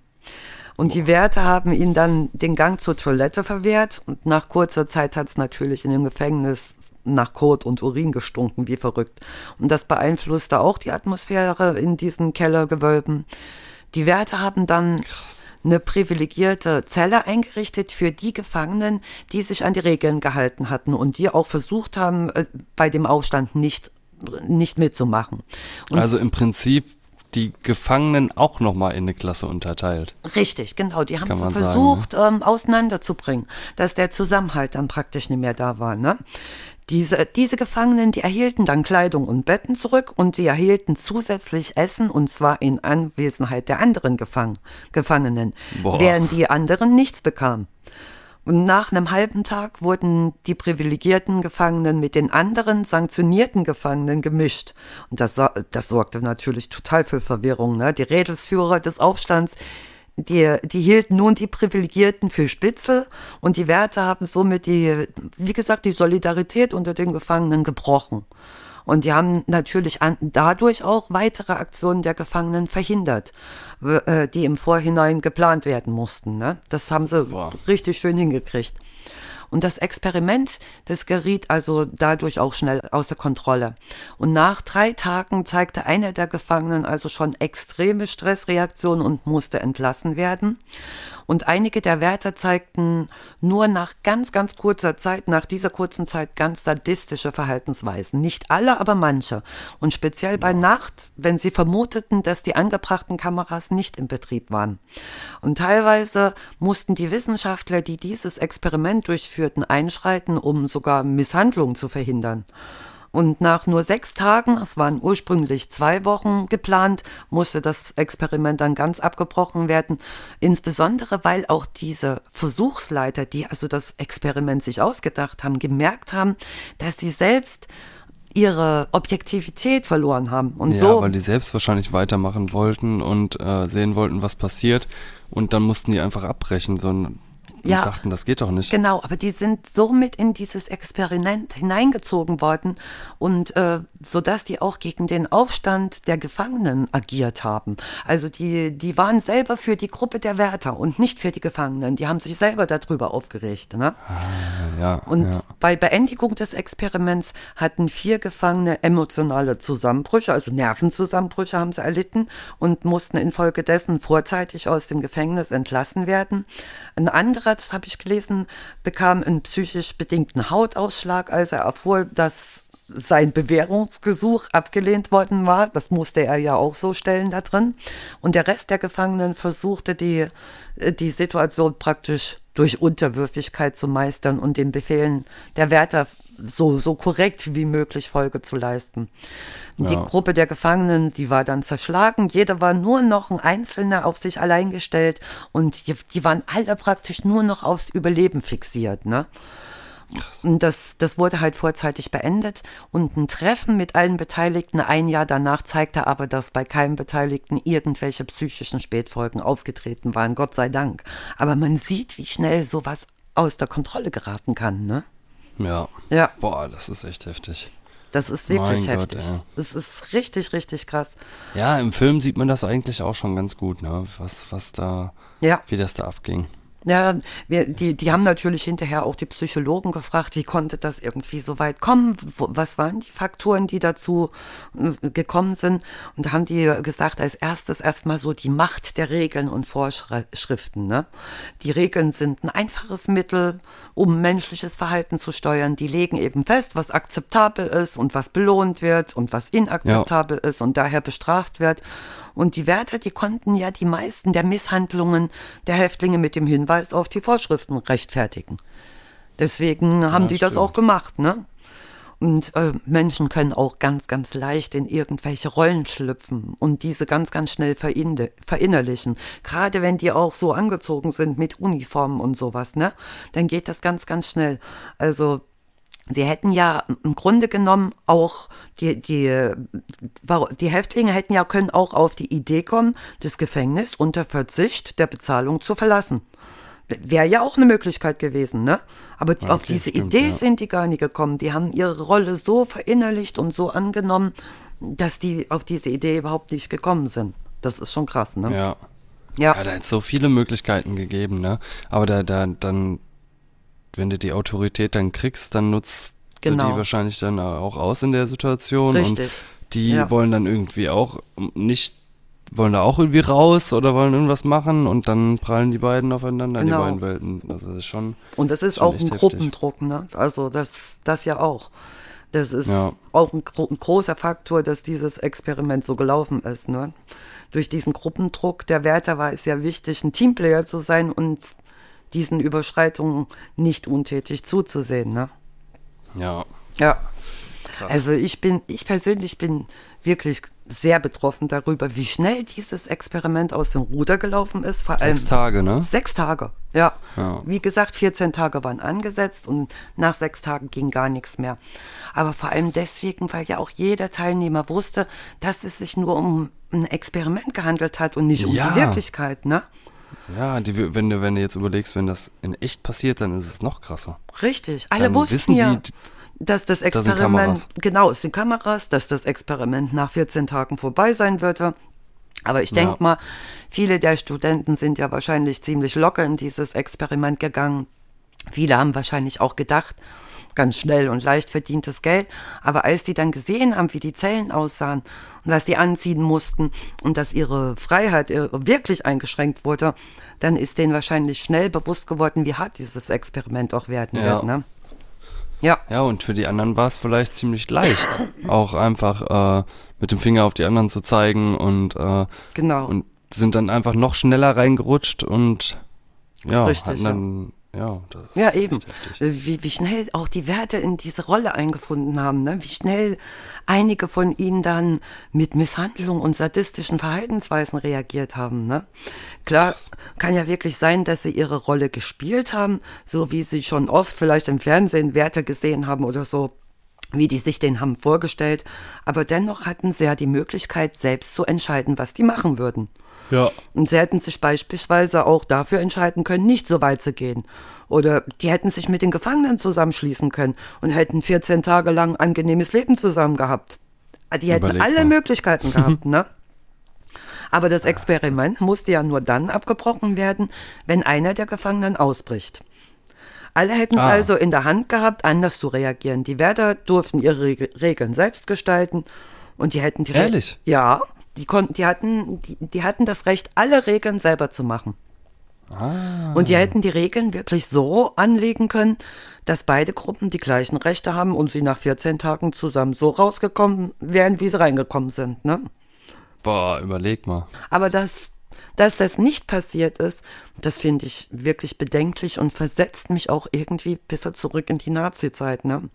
Und die Wärter haben ihnen dann den Gang zur Toilette verwehrt. Und nach kurzer Zeit hat es natürlich in dem Gefängnis nach Kot und Urin gestunken, wie verrückt. Und das beeinflusste auch die Atmosphäre in diesen Kellergewölben. Die Wärter haben dann Krass. eine privilegierte Zelle eingerichtet für die Gefangenen, die sich an die Regeln gehalten hatten und die auch versucht haben, äh, bei dem Aufstand nicht, nicht mitzumachen. Und also im Prinzip die Gefangenen auch nochmal in eine Klasse unterteilt. Richtig, genau. Die haben es versucht, sagen, ne? ähm, auseinanderzubringen, dass der Zusammenhalt dann praktisch nicht mehr da war. Ne? Diese, diese Gefangenen, die erhielten dann Kleidung und Betten zurück und sie erhielten zusätzlich Essen und zwar in Anwesenheit der anderen Gefang Gefangenen, Boah. während die anderen nichts bekamen. Und nach einem halben Tag wurden die privilegierten Gefangenen mit den anderen sanktionierten Gefangenen gemischt. Und das, das sorgte natürlich total für Verwirrung. Ne? Die Rädelsführer des Aufstands, die, die hielten nun die Privilegierten für Spitzel und die Wärter haben somit die, wie gesagt, die Solidarität unter den Gefangenen gebrochen. Und die haben natürlich an, dadurch auch weitere Aktionen der Gefangenen verhindert, äh, die im Vorhinein geplant werden mussten. Ne? Das haben sie Boah. richtig schön hingekriegt. Und das Experiment, das geriet also dadurch auch schnell außer Kontrolle. Und nach drei Tagen zeigte einer der Gefangenen also schon extreme Stressreaktionen und musste entlassen werden. Und einige der Wärter zeigten nur nach ganz, ganz kurzer Zeit, nach dieser kurzen Zeit ganz sadistische Verhaltensweisen. Nicht alle, aber manche. Und speziell bei Nacht, wenn sie vermuteten, dass die angebrachten Kameras nicht in Betrieb waren. Und teilweise mussten die Wissenschaftler, die dieses Experiment durchführten, einschreiten, um sogar Misshandlungen zu verhindern. Und nach nur sechs Tagen, es waren ursprünglich zwei Wochen geplant, musste das Experiment dann ganz abgebrochen werden. Insbesondere, weil auch diese Versuchsleiter, die also das Experiment sich ausgedacht haben, gemerkt haben, dass sie selbst ihre Objektivität verloren haben. Und ja, so, weil die selbst wahrscheinlich weitermachen wollten und äh, sehen wollten, was passiert. Und dann mussten die einfach abbrechen. So und Ja. dachten, das geht doch nicht. Genau, aber die sind somit in dieses Experiment hineingezogen worden und äh, sodass die auch gegen den Aufstand der Gefangenen agiert haben. Also die, die waren selber für die Gruppe der Wärter und nicht für die Gefangenen. Die haben sich selber darüber aufgeregt. Ne? Ja, Und ja. bei Beendigung des Experiments hatten vier Gefangene emotionale Zusammenbrüche, also Nervenzusammenbrüche haben sie erlitten und mussten infolgedessen vorzeitig aus dem Gefängnis entlassen werden. Ein anderer, das habe ich gelesen, bekam einen psychisch bedingten Hautausschlag, als er erfuhr, dass sein Bewährungsgesuch abgelehnt worden war. Das musste er ja auch so stellen da drin. Und der Rest der Gefangenen versuchte die, äh, die Situation praktisch durch Unterwürfigkeit zu meistern und den Befehlen der Wärter so, so korrekt wie möglich Folge zu leisten. Die Ja. Gruppe der Gefangenen, die war dann zerschlagen. Jeder war nur noch ein Einzelner auf sich allein gestellt und die, die waren alle praktisch nur noch aufs Überleben fixiert. Ne? Und das, das wurde halt vorzeitig beendet. Und ein Treffen mit allen Beteiligten ein Jahr danach zeigte aber, dass bei keinem Beteiligten irgendwelche psychischen Spätfolgen aufgetreten waren, Gott sei Dank. Aber man sieht, wie schnell sowas aus der Kontrolle geraten kann, ne? Ja. Ja. Boah, das ist echt heftig. Das ist wirklich Mein Gott, heftig. ey. Das ist richtig, richtig krass. Ja, im Film sieht man das eigentlich auch schon ganz gut, ne? Was, was da, Ja. wie das da abging. Ja, wir, die, die haben natürlich hinterher auch die Psychologen gefragt, wie konnte das irgendwie so weit kommen? Was waren die Faktoren, die dazu äh, gekommen sind? Und da haben die gesagt, als erstes erstmal so die Macht der Regeln und Vorschriften. Ne? Die Regeln sind ein einfaches Mittel, um menschliches Verhalten zu steuern. Die legen eben fest, was akzeptabel ist und was belohnt wird und was inakzeptabel ist und daher bestraft wird. Und die Wärter, die konnten ja die meisten der Misshandlungen der Häftlinge mit dem Hinweis auf die Vorschriften rechtfertigen. Deswegen haben die das stimmt. auch gemacht, ne? Und äh, Menschen können auch ganz, ganz leicht in irgendwelche Rollen schlüpfen und diese ganz, ganz schnell verinnerlichen. Gerade wenn die auch so angezogen sind mit Uniformen und sowas, ne? Dann geht das ganz, ganz schnell. Also Sie hätten ja im Grunde genommen auch die, die, die Häftlinge hätten ja können auch auf die Idee kommen, das Gefängnis unter Verzicht der Bezahlung zu verlassen. Wäre ja auch eine Möglichkeit gewesen, ne? Aber Ja, auf okay, diese stimmt, Idee ja. sind die gar nicht gekommen. Die haben ihre Rolle so verinnerlicht und so angenommen, dass die auf diese Idee überhaupt nicht gekommen sind. Das ist schon krass, ne? Ja. Ja. Ja, da hat es so viele Möglichkeiten gegeben, ne? Aber da, da, dann, wenn du die Autorität dann kriegst, dann nutzt du Genau. die wahrscheinlich dann auch aus in der Situation. Richtig. Und die Ja. wollen dann irgendwie auch nicht, wollen da auch irgendwie raus oder wollen irgendwas machen und dann prallen die beiden aufeinander, Genau. die beiden Welten. Also das ist schon. Und das ist auch ein heftig. Gruppendruck, ne? Also das, das ja auch. Das ist Ja. auch ein, ein großer Faktor, dass dieses Experiment so gelaufen ist, ne? Durch diesen Gruppendruck der Wärter war es ja wichtig, ein Teamplayer zu sein und diesen Überschreitungen nicht untätig zuzusehen, ne? Ja. Ja. Also ich bin, ich persönlich bin wirklich sehr betroffen darüber, wie schnell dieses Experiment aus dem Ruder gelaufen ist. Vor allem Sechs Tage, ne? Sechs Tage, ja. Ja. Wie gesagt, 14 Tage waren angesetzt und nach sechs Tagen ging gar nichts mehr. Aber vor allem deswegen, weil ja auch jeder Teilnehmer wusste, dass es sich nur um ein Experiment gehandelt hat und nicht um Ja. die Wirklichkeit, ne? Ja, die, wenn, du, wenn du jetzt überlegst, wenn das in echt passiert, dann ist es noch krasser. Richtig. Alle Dann wussten wissen ja, die, dass das Experiment, Kameras. genau, es sind Kameras, dass das Experiment nach 14 Tagen vorbei sein würde. Aber ich denke Ja. mal, viele der Studenten sind ja wahrscheinlich ziemlich locker in dieses Experiment gegangen. Viele haben wahrscheinlich auch gedacht, ganz schnell und leicht verdientes Geld. Aber als die dann gesehen haben, wie die Zellen aussahen und was die anziehen mussten und dass ihre Freiheit wirklich eingeschränkt wurde, dann ist denen wahrscheinlich schnell bewusst geworden, wie hart dieses Experiment auch werden Ja. wird. Ne? Ja, Ja, und für die anderen war es vielleicht ziemlich leicht, auch einfach äh, mit dem Finger auf die anderen zu zeigen und, äh, genau. und sind dann einfach noch schneller reingerutscht und ja, Richtig, hatten dann, ja, das Ja, eben. Äh, Wie, wie schnell auch die Werte in diese Rolle eingefunden haben, ne? wie schnell einige von ihnen dann mit Misshandlung und sadistischen Verhaltensweisen reagiert haben. Ne? Klar, kann ja wirklich sein, dass sie ihre Rolle gespielt haben, so wie sie schon oft vielleicht im Fernsehen Werte gesehen haben oder so wie die sich den haben vorgestellt, aber dennoch hatten sie ja die Möglichkeit, selbst zu entscheiden, was die machen würden. Ja. Und sie hätten sich beispielsweise auch dafür entscheiden können, nicht so weit zu gehen. Oder die hätten sich mit den Gefangenen zusammenschließen können und hätten 14 Tage lang ein angenehmes Leben zusammen gehabt. Die hätten Überleg alle. Möglichkeiten gehabt, ne? Aber das Experiment musste ja nur dann abgebrochen werden, wenn einer der Gefangenen ausbricht. Alle hätten es Ah. also in der Hand gehabt, anders zu reagieren. Die Wärter durften ihre Reg Regeln selbst gestalten und die hätten die Re- Ehrlich? Ja, die konnten, die hatten, die, die hatten das Recht, alle Regeln selber zu machen. Ah. Und die hätten die Regeln wirklich so anlegen können, dass beide Gruppen die gleichen Rechte haben und sie nach 14 Tagen zusammen so rausgekommen wären, wie sie reingekommen sind. Ne? Boah, überleg mal. Aber dass, dass das nicht passiert ist, das finde ich wirklich bedenklich und versetzt mich auch irgendwie besser zurück in die Nazi-Zeit. Ne?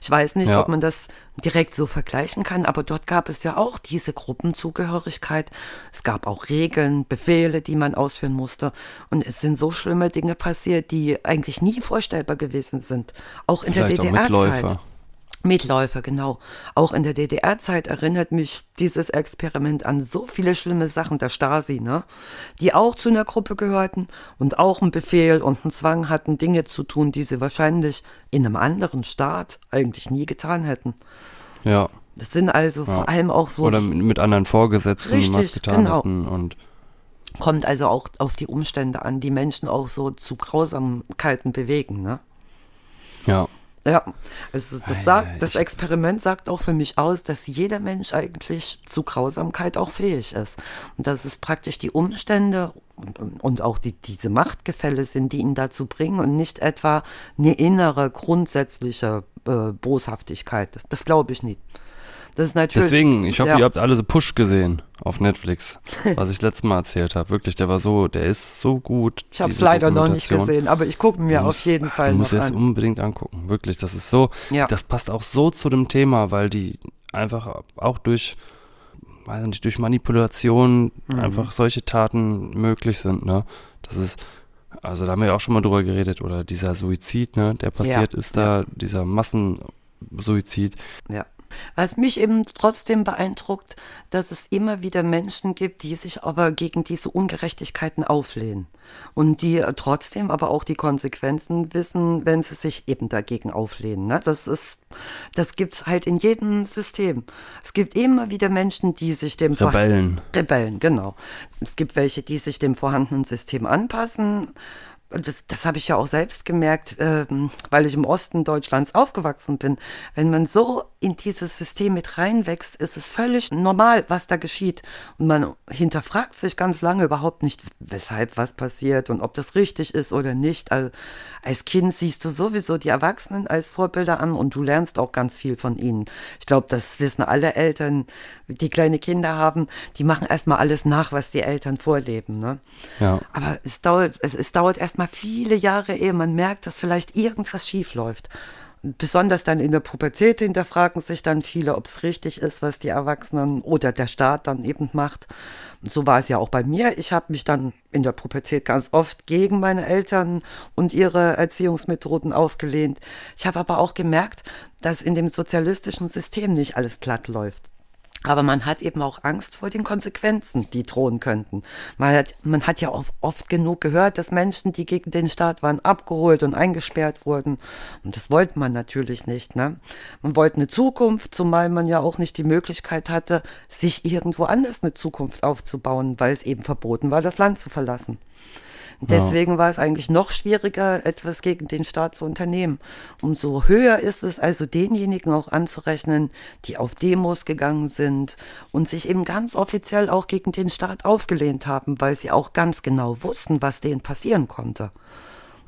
Ich weiß nicht, Ja. ob man das direkt so vergleichen kann, aber dort gab es ja auch diese Gruppenzugehörigkeit. Es gab auch Regeln, Befehle, die man ausführen musste. Und es sind so schlimme Dinge passiert, die eigentlich nie vorstellbar gewesen sind. Auch in Vielleicht der DDR-Zeit. Mitläufer. Genau. Auch in der DDR-Zeit erinnert mich dieses Experiment an so viele schlimme Sachen der Stasi, ne? Die auch zu einer Gruppe gehörten und auch einen Befehl und einen Zwang hatten, Dinge zu tun, die sie wahrscheinlich in einem anderen Staat eigentlich nie getan hätten. Ja. Das sind also Ja. vor allem auch so, Oder mit anderen Vorgesetzten, die was Richtig, getan genau. hatten. Und kommt also auch auf die Umstände an, die Menschen auch so zu Grausamkeiten bewegen, ne? ja. Ja, ist, das, sagt, das Experiment sagt auch für mich aus, dass jeder Mensch eigentlich zu Grausamkeit auch fähig ist. Und dass es praktisch die Umstände und, und, und auch die, diese Machtgefälle sind, die ihn dazu bringen und nicht etwa eine innere, grundsätzliche äh, Boshaftigkeit. Das, das glaube ich nicht. Das ist natürlich. Deswegen, ich hoffe, ja. ihr habt alle so Push gesehen auf Netflix, was ich letztes Mal erzählt habe. Wirklich, der war so, der ist so gut. Ich habe es leider noch nicht gesehen, aber ich gucke mir Du auf musst- jeden Fall Du noch musst es an. unbedingt angucken. Wirklich, das ist so, Ja. das passt auch so zu dem Thema, weil die einfach auch durch, weiß nicht, durch Manipulation Mhm. einfach solche Taten möglich sind, ne? Das ist, also da haben wir ja auch schon mal drüber geredet, oder dieser Suizid, ne, der passiert ist da, dieser Massensuizid. Ja. Was mich eben trotzdem beeindruckt, dass es immer wieder Menschen gibt, die sich aber gegen diese Ungerechtigkeiten auflehnen und die trotzdem aber auch die Konsequenzen wissen, wenn sie sich eben dagegen auflehnen. Ne? Das ist, das gibt's halt in jedem System. Es gibt immer wieder Menschen, die sich dem Rebellen. Rebellen, genau. Es gibt welche, die sich dem vorhandenen System anpassen. Das, das habe ich ja auch selbst gemerkt, ähm, weil ich im Osten Deutschlands aufgewachsen bin. Wenn man so in dieses System mit reinwächst, ist es völlig normal, was da geschieht. Und man hinterfragt sich ganz lange überhaupt nicht, weshalb was passiert und ob das richtig ist oder nicht. Also, als Kind siehst du sowieso die Erwachsenen als Vorbilder an und du lernst auch ganz viel von ihnen. Ich glaube, das wissen alle Eltern, die kleine Kinder haben, die machen erstmal alles nach, was die Eltern vorleben. Ne? Ja. Aber es dauert, es, es dauert erstmal viele Jahre, ehe man merkt, dass vielleicht irgendwas schief läuft. Besonders dann in der Pubertät hinterfragen sich dann viele, ob es richtig ist, was die Erwachsenen oder der Staat dann eben macht. So war es ja auch bei mir. Ich habe mich dann in der Pubertät ganz oft gegen meine Eltern und ihre Erziehungsmethoden aufgelehnt. Ich habe aber auch gemerkt, dass in dem sozialistischen System nicht alles glatt läuft. Aber man hat eben auch Angst vor den Konsequenzen, die drohen könnten. Man hat, man hat ja oft, genug gehört, dass Menschen, die gegen den Staat waren, abgeholt und eingesperrt wurden. Und das wollte man natürlich nicht. Ne? Man wollte eine Zukunft, zumal man ja auch nicht die Möglichkeit hatte, sich irgendwo anders eine Zukunft aufzubauen, weil es eben verboten war, das Land zu verlassen. Deswegen war es eigentlich noch schwieriger, etwas gegen den Staat zu unternehmen. Umso höher ist es also denjenigen auch anzurechnen, die auf Demos gegangen sind und sich eben ganz offiziell auch gegen den Staat aufgelehnt haben, weil sie auch ganz genau wussten, was denen passieren konnte.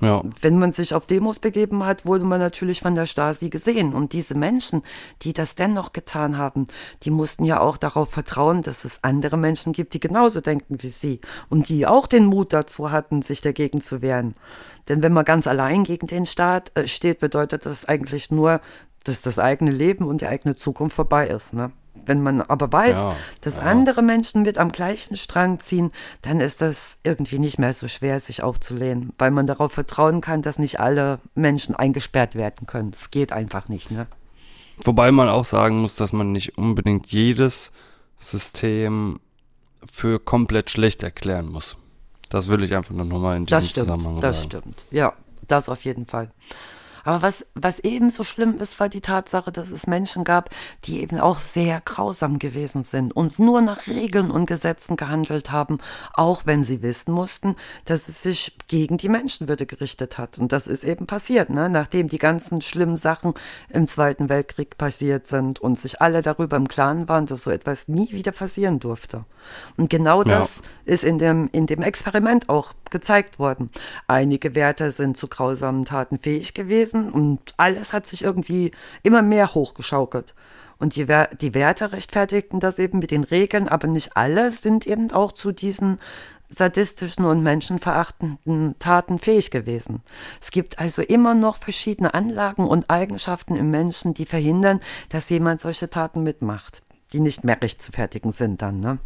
Ja. Wenn man sich auf Demos begeben hat, wurde man natürlich von der Stasi gesehen. Und diese Menschen, die das dennoch getan haben, die mussten ja auch darauf vertrauen, dass es andere Menschen gibt, die genauso denken wie sie und die auch den Mut dazu hatten, sich dagegen zu wehren. Denn wenn man ganz allein gegen den Staat äh, steht, bedeutet das eigentlich nur, dass das eigene Leben und die eigene Zukunft vorbei ist. Ne? Wenn man aber weiß, Ja, dass ja. andere Menschen mit am gleichen Strang ziehen, dann ist das irgendwie nicht mehr so schwer, sich aufzulehnen, weil man darauf vertrauen kann, dass nicht alle Menschen eingesperrt werden können. Es geht einfach nicht, ne? Wobei man auch sagen muss, dass man nicht unbedingt jedes System für komplett schlecht erklären muss. Das will ich einfach nur nochmal in diesem Das stimmt, Zusammenhang das sagen. stimmt. Ja, das auf jeden Fall. Aber was, was ebenso schlimm ist, war die Tatsache, dass es Menschen gab, die eben auch sehr grausam gewesen sind und nur nach Regeln und Gesetzen gehandelt haben, auch wenn sie wissen mussten, dass es sich gegen die Menschenwürde gerichtet hat. Und das ist eben passiert, ne? nachdem die ganzen schlimmen Sachen im Zweiten Weltkrieg passiert sind und sich alle darüber im Klaren waren, dass so etwas nie wieder passieren durfte. Und genau Ja. das ist in dem, in dem Experiment auch gezeigt worden. Einige Wärter sind zu grausamen Taten fähig gewesen und alles hat sich irgendwie immer mehr hochgeschaukelt. Und die, die Wärter rechtfertigten das eben mit den Regeln, aber nicht alle sind eben auch zu diesen sadistischen und menschenverachtenden Taten fähig gewesen. Es gibt also immer noch verschiedene Anlagen und Eigenschaften im Menschen, die verhindern, dass jemand solche Taten mitmacht, die nicht mehr rechtfertigen sind dann, ne?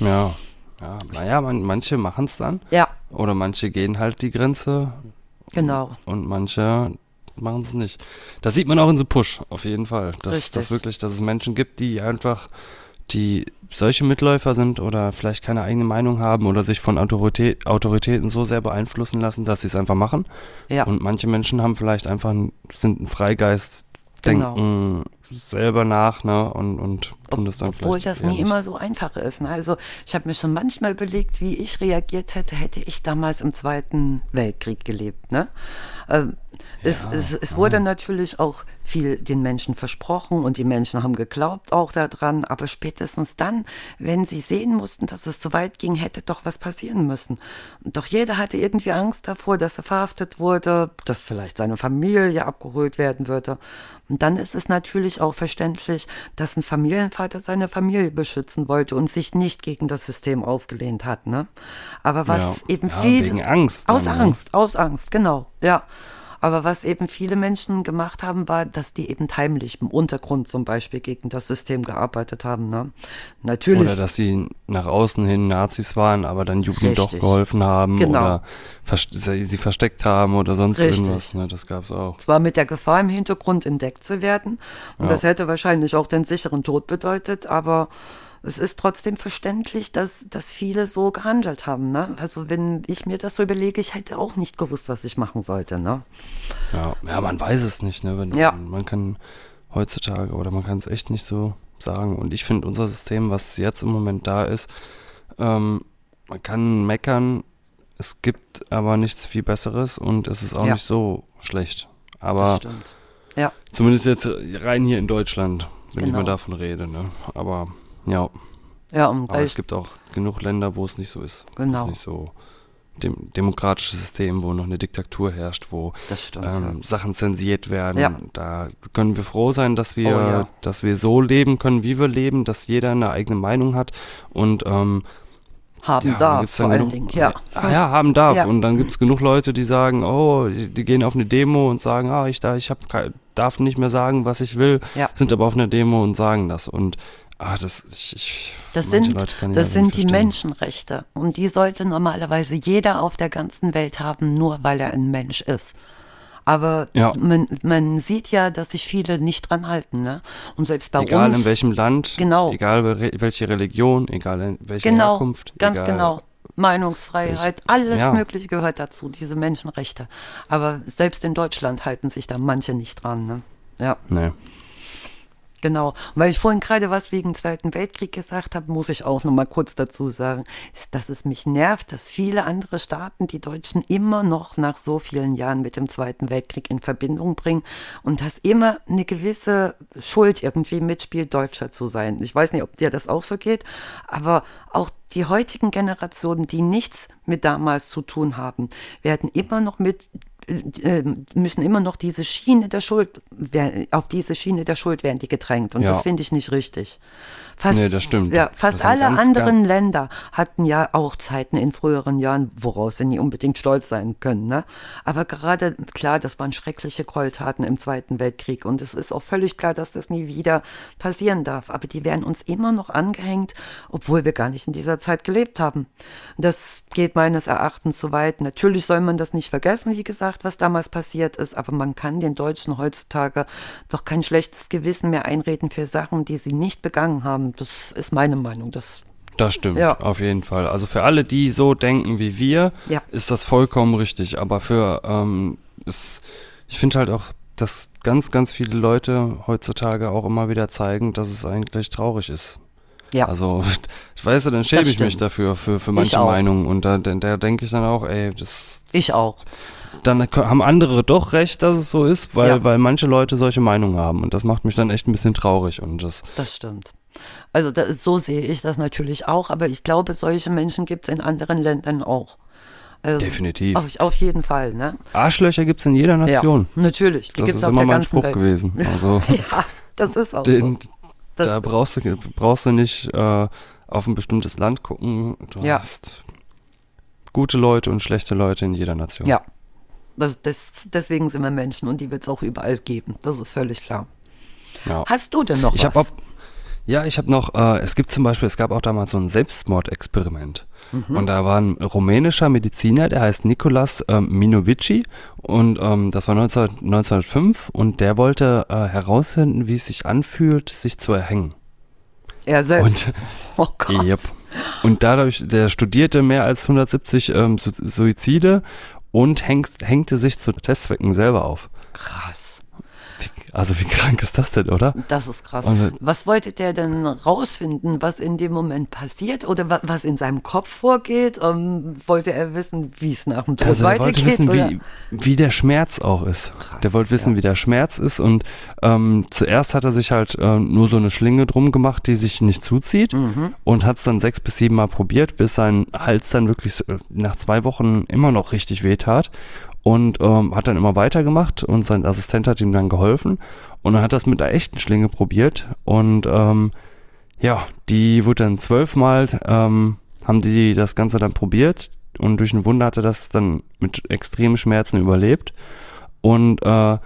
Ja, ja, naja, man, manche machen es dann. Ja, Oder manche gehen halt die Grenze genau. und manche machen es nicht. Das sieht man auch in The Push, auf jeden Fall. Dass, Richtig. dass wirklich, dass es Menschen gibt, die einfach, die solche Mitläufer sind oder vielleicht keine eigene Meinung haben oder sich von Autorität, Autoritäten so sehr beeinflussen lassen, dass sie es einfach machen. Ja. Und manche Menschen haben vielleicht einfach, ein, sind ein Freigeist, Genau. Selber nach, ne, und, und tun das dann Obwohl vielleicht das nie nicht. immer so einfach ist. Ne? Also ich habe mir schon manchmal überlegt, wie ich reagiert hätte, hätte ich damals im Zweiten Weltkrieg gelebt. Ne? Ähm, es, es, es wurde natürlich auch viel den Menschen versprochen und die Menschen haben geglaubt auch daran, aber spätestens dann, wenn sie sehen mussten, dass es zu weit ging, hätte doch was passieren müssen. Doch jeder hatte irgendwie Angst davor, dass er verhaftet wurde, dass vielleicht seine Familie abgeholt werden würde. Und dann ist es natürlich auch verständlich, dass ein Familienvater seine Familie beschützen wollte und sich nicht gegen das System aufgelehnt hat. Ne? Aber was Ja. eben Ja, viel wegen Angst Aus ne? Angst, aus Angst, genau, ja. Aber was eben viele Menschen gemacht haben, war, dass die eben heimlich im Untergrund zum Beispiel gegen das System gearbeitet haben. Ne? Natürlich. Oder dass sie nach außen hin Nazis waren, aber dann Jugend doch Richtig. geholfen haben Genau. oder vers sie versteckt haben oder sonst Richtig. irgendwas. Ne? Das gab's auch. zwar mit der Gefahr im Hintergrund entdeckt zu werden. Und Ja. das hätte wahrscheinlich auch den sicheren Tod bedeutet, aber es ist trotzdem verständlich, dass, dass viele so gehandelt haben. Ne? Also wenn ich mir das so überlege, ich hätte auch nicht gewusst, was ich machen sollte. Ne? Ja, ja man weiß es nicht. Ne? Wenn, Ja. Man kann heutzutage oder man kann es echt nicht so sagen. Und ich finde unser System, was jetzt im Moment da ist, ähm, man kann meckern, es gibt aber nichts viel Besseres und es ist auch Ja. nicht so schlecht. Das Aber stimmt. Ja, zumindest jetzt rein hier in Deutschland, wenn ich Genau. mal davon rede. Ne? Aber ja. ja und Aber es gibt auch genug Länder, wo es nicht so ist. Wo Genau. es nicht so dem demokratisches System, wo noch eine Diktatur herrscht, wo stimmt. ähm, Sachen zensiert werden. Ja. Da können wir froh sein, dass wir, Oh, ja. dass wir so leben können, wie wir leben, dass jeder eine eigene Meinung hat und ähm, ja. haben ja, darf vor allen Dingen. Ja. Ah, ja, haben darf. Ja. Und dann gibt es genug Leute, die sagen, oh, die, die gehen auf eine Demo und sagen, ah, ich, da, ich hab, darf nicht mehr sagen, was ich will, Ja. sind aber auf einer Demo und sagen das. Und ah, das, ich, ich, Das sind, ich das sind die. Menschenrechte. Und die sollte normalerweise jeder auf der ganzen Welt haben, nur weil er ein Mensch ist. Aber Ja. man, man sieht ja, dass sich viele nicht dran halten. Ne? Und selbst bei Egal uns. in welchem Land, Genau. egal wel- welche Religion, egal in welcher Genau, Herkunft. ganz egal, genau. Meinungsfreiheit, alles ja. Mögliche gehört dazu, diese Menschenrechte. Aber selbst in Deutschland halten sich da manche nicht dran. Ne? Ja. Nee. Genau. Weil ich vorhin gerade was wegen Zweiten Weltkrieg gesagt habe, muss ich auch noch mal kurz dazu sagen, ist, dass es mich nervt, dass viele andere Staaten die Deutschen immer noch nach so vielen Jahren mit dem Zweiten Weltkrieg in Verbindung bringen und dass immer eine gewisse Schuld irgendwie mitspielt, Deutscher zu sein. Ich weiß nicht, ob dir das auch so geht, aber auch die heutigen Generationen, die nichts mit damals zu tun haben, werden immer noch mit müssen immer noch diese Schiene der Schuld, auf diese Schiene der Schuld werden die gedrängt. Und Ja. das finde ich nicht richtig. Fast, Nee, das stimmt. Ja, fast alle anderen Länder hatten ja auch Zeiten in früheren Jahren, woraus sie nicht unbedingt stolz sein können. Ne? Aber gerade, klar, das waren schreckliche Gräueltaten im Zweiten Weltkrieg. Und es ist auch völlig klar, dass das nie wieder passieren darf. Aber die werden uns immer noch angehängt, obwohl wir gar nicht in dieser Zeit gelebt haben. Das geht meines Erachtens zu weit. Natürlich soll man das nicht vergessen, wie gesagt, was damals passiert ist. Aber man kann den Deutschen heutzutage doch kein schlechtes Gewissen mehr einreden für Sachen, die sie nicht begangen haben. Das ist meine Meinung. Das Das stimmt, Ja. auf jeden Fall. Also für alle, die so denken wie wir, Ja. ist das vollkommen richtig. Aber für, ähm, ist, ich finde halt auch, dass ganz, ganz viele Leute heutzutage auch immer wieder zeigen, dass es eigentlich traurig ist. Ja. Also, weißt du, dann schäme ich mich dafür, für, für manche. Meinungen. Und da, da, da denke ich dann auch, ey, das. Ich auch. Dann haben andere doch recht, dass es so ist, weil, Ja. weil manche Leute solche Meinungen haben. Und das macht mich dann echt ein bisschen traurig. Und das, Das stimmt. Also da, so sehe ich das natürlich auch, aber ich glaube, solche Menschen gibt es in anderen Ländern auch. Also, Definitiv. Auf, auf jeden Fall, ne? Arschlöcher gibt es in jeder Nation. Ja, natürlich. Die Das ist immer mein Spruch Welt. gewesen. Also, Ja, das ist auch den, so. Das, da brauchst du, brauchst du nicht äh, auf ein bestimmtes Land gucken. Du Ja. hast gute Leute und schlechte Leute in jeder Nation. ja. Das, das, deswegen sind wir Menschen und die wird es auch überall geben. Das ist völlig klar. Ja. Hast du denn noch Ich was? auch, ja, ich habe noch, äh, es gibt zum Beispiel, es gab auch damals so ein Selbstmordexperiment. Mhm. Und da war ein rumänischer Mediziner, der heißt Nicolas ähm, Minovici und ähm, das war 19, 1905 und der wollte äh, herausfinden, wie es sich anfühlt, sich zu erhängen. er selbst. Und oh Gott. Yep. Und dadurch, der studierte mehr als 170 ähm, Su Suizide und hängt, hängte sich zu Testzwecken selber auf. Krass. Also wie krank ist das denn, oder? Das ist krass. Und- was wollte der denn rausfinden, was in dem Moment passiert oder wa was in seinem Kopf vorgeht? Ähm, wollte er wissen, wie es nach dem Tod Also er weitergeht? wollte wissen, oder? wie, wie der Schmerz auch ist. der wollte wissen, wie der Schmerz ist. Und ähm, zuerst hat er sich halt äh, nur so eine Schlinge drum gemacht, die sich nicht zuzieht. Mhm. Und hat es dann sechs bis sieben Mal probiert, bis sein Hals dann wirklich so, äh, nach zwei Wochen immer noch richtig wehtat. Und ähm, hat dann immer weitergemacht und sein Assistent hat ihm dann geholfen. Und er hat das mit einer echten Schlinge probiert. Und ähm, ja, die wurde dann zwölfmal, ähm, haben die das Ganze dann probiert und durch ein Wunder hat er das dann mit extremen Schmerzen überlebt. Und äh,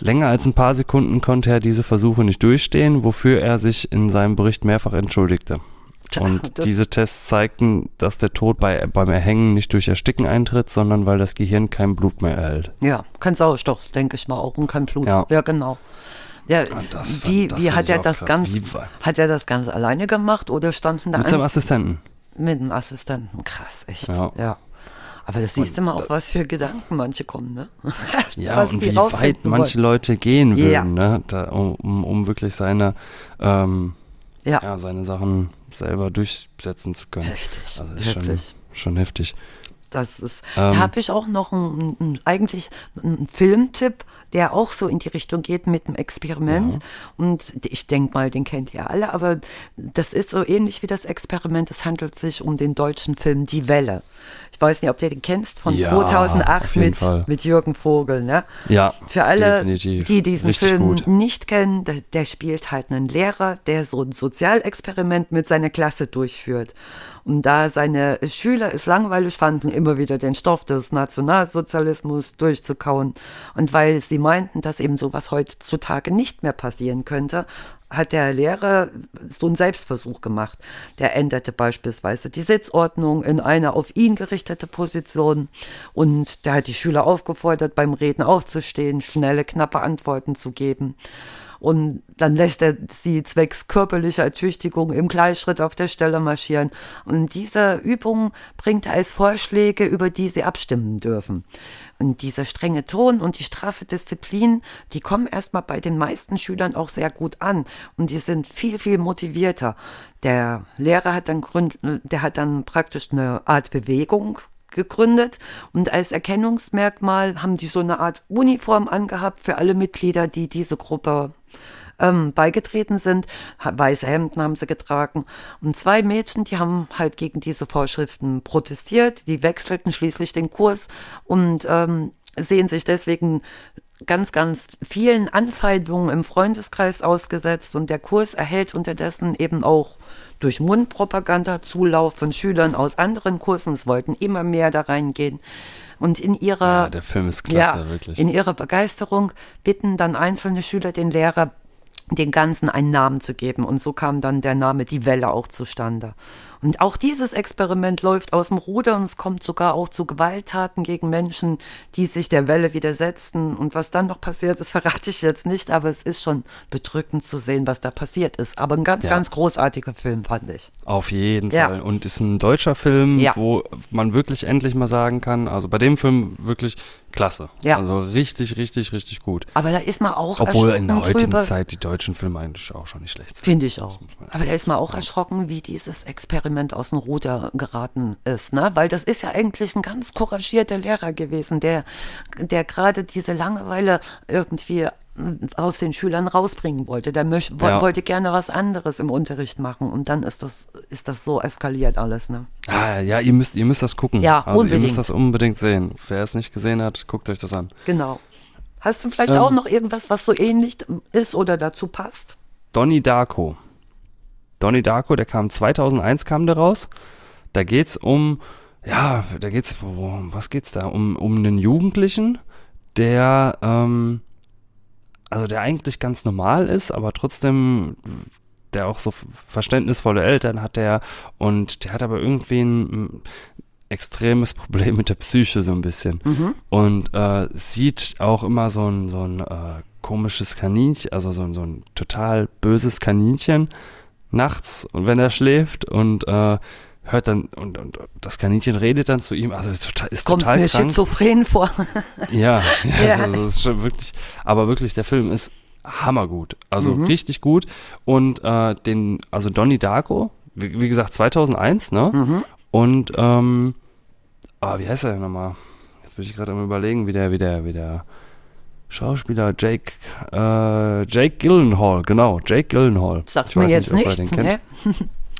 länger als ein paar Sekunden konnte er diese Versuche nicht durchstehen, wofür er sich in seinem Bericht mehrfach entschuldigte. Und diese Tests zeigten, dass der Tod bei, beim Erhängen nicht durch Ersticken eintritt, sondern weil das Gehirn kein Blut mehr erhält. Ja, kein Sauerstoff, denke ich mal auch und kein Blut. Ja. Ja, genau. Ja, das fand- wie wie hat er das ganz hat er das ganz alleine gemacht oder standen da Mit seinem Assistenten. mit einem Assistenten? Krass, echt. Ja. Ja. Aber das siehst du mal, auf was für Gedanken manche kommen, ne? Ja, was und wie weit manche wollen. Leute gehen Ja. würden, ne? Da, um, um, um wirklich seine, ähm, Ja, ja, seine Sachen selber durchsetzen zu können. heftig, Also das ist schon, schon heftig. Das ist, Ähm. da habe ich auch noch einen, einen, eigentlich einen Filmtipp, der auch so in die Richtung geht mit dem Experiment. Und ich denke mal, den kennt ihr alle, aber das ist so ähnlich wie das Experiment. Es handelt sich um den deutschen Film Die Welle. Ich weiß nicht, ob ihr den kennst, von Ja, 2008 auf jeden mit, Fall. mit Jürgen Vogel. Ne? Ja, Für alle, definitiv. die diesen Richtig Film gut. nicht kennen, der, der spielt halt einen Lehrer, der so ein Sozialexperiment mit seiner Klasse durchführt. Und da seine Schüler es langweilig fanden, immer wieder den Stoff des Nationalsozialismus durchzukauen und weil sie meinten, dass eben sowas heutzutage nicht mehr passieren könnte, hat der Lehrer so einen Selbstversuch gemacht. Der änderte beispielsweise die Sitzordnung in eine auf ihn gerichtete Position und der hat die Schüler aufgefordert, beim Reden aufzustehen, schnelle, knappe Antworten zu geben. Und dann lässt er sie zwecks körperlicher Ertüchtigung im Gleichschritt auf der Stelle marschieren. Und diese Übung bringt er als Vorschläge, über die sie abstimmen dürfen. Und dieser strenge Ton und die straffe Disziplin, die kommen erstmal bei den meisten Schülern auch sehr gut an. Und die sind viel, viel motivierter. Der Lehrer hat dann, gründ, der hat dann praktisch eine Art Bewegung gegründet und als Erkennungsmerkmal haben die so eine Art Uniform angehabt für alle Mitglieder, die diese Gruppe ähm, beigetreten sind. Weiße Hemden haben sie getragen. Und zwei Mädchen, die haben halt gegen diese Vorschriften protestiert. Die wechselten schließlich den Kurs und ähm, sehen sich deswegen ganz, ganz vielen Anfeindungen im Freundeskreis ausgesetzt. Und der Kurs erhält unterdessen eben auch durch Mundpropaganda Zulauf von Schülern aus anderen Kursen. Es wollten immer mehr da reingehen. Und in ihrer, Ja, der Film ist klasse, wirklich. in ihrer Begeisterung bitten dann einzelne Schüler den Lehrer, den Ganzen einen Namen zu geben. Und so kam dann der Name Die Welle auch zustande. Und auch dieses Experiment läuft aus dem Ruder und es kommt sogar auch zu Gewalttaten gegen Menschen, die sich der Welle widersetzen. Und was dann noch passiert ist, verrate ich jetzt nicht, aber es ist schon bedrückend zu sehen, was da passiert ist. Aber ein ganz, Ja. ganz großartiger Film, fand ich. Auf jeden Ja. Fall. Und ist ein deutscher Film, Ja. wo man wirklich endlich mal sagen kann, also bei dem Film wirklich klasse. Ja. Also richtig, richtig, richtig gut. Aber da ist man auch Obwohl in der heutigen drüber. Zeit die deutschen Filme eigentlich auch schon nicht schlecht sind. Finde ich auch. Aber da ist man auch erschrocken, wie dieses Experiment aus dem Ruder geraten ist, ne? Weil das ist ja eigentlich ein ganz couragierter Lehrer gewesen, der, der gerade diese Langeweile irgendwie mm, aus den Schülern rausbringen wollte. Der möch, wo- Ja. wollte gerne was anderes im Unterricht machen und dann ist das, ist das so eskaliert alles, ne? Ah, ja, ihr müsst, ihr müsst das gucken. Ja, also Ihr unbedingt. müsst das unbedingt sehen. Wer es nicht gesehen hat, guckt euch das an. Genau. Hast du vielleicht Ähm. auch noch irgendwas, was so ähnlich ist oder dazu passt? Donnie Darko. Donnie Darko, der kam 2001 kam der raus. Da geht's um, ja, da geht's, um was geht's da? Um, um einen Jugendlichen, der, ähm, also der eigentlich ganz normal ist, aber trotzdem, der auch so verständnisvolle Eltern hat der und der hat aber irgendwie ein, extremes Problem mit der Psyche so ein bisschen und äh, sieht auch immer so ein, so ein äh, komisches Kaninchen, also so ein, so ein total böses Kaninchen nachts und wenn er schläft und äh, hört dann und, und das Kaninchen redet dann zu ihm, also ist total, ist Kommt total mir krank. schizophren vor. Ja, ja, Ja. Also das ist schon wirklich, aber wirklich, der Film ist hammergut. Also Mhm. richtig gut. Und äh, den, also Donnie Darko, wie, wie gesagt, 2001, ne? Mhm. Und, ähm, ah, wie heißt er denn nochmal? Jetzt bin ich gerade am überlegen, wie der, wie der, wie der Schauspieler Jake, äh, Jake Gyllenhaal, genau, Jake Gyllenhaal. Sagt Ich mir weiß jetzt nicht, nichts, den kennt. ne?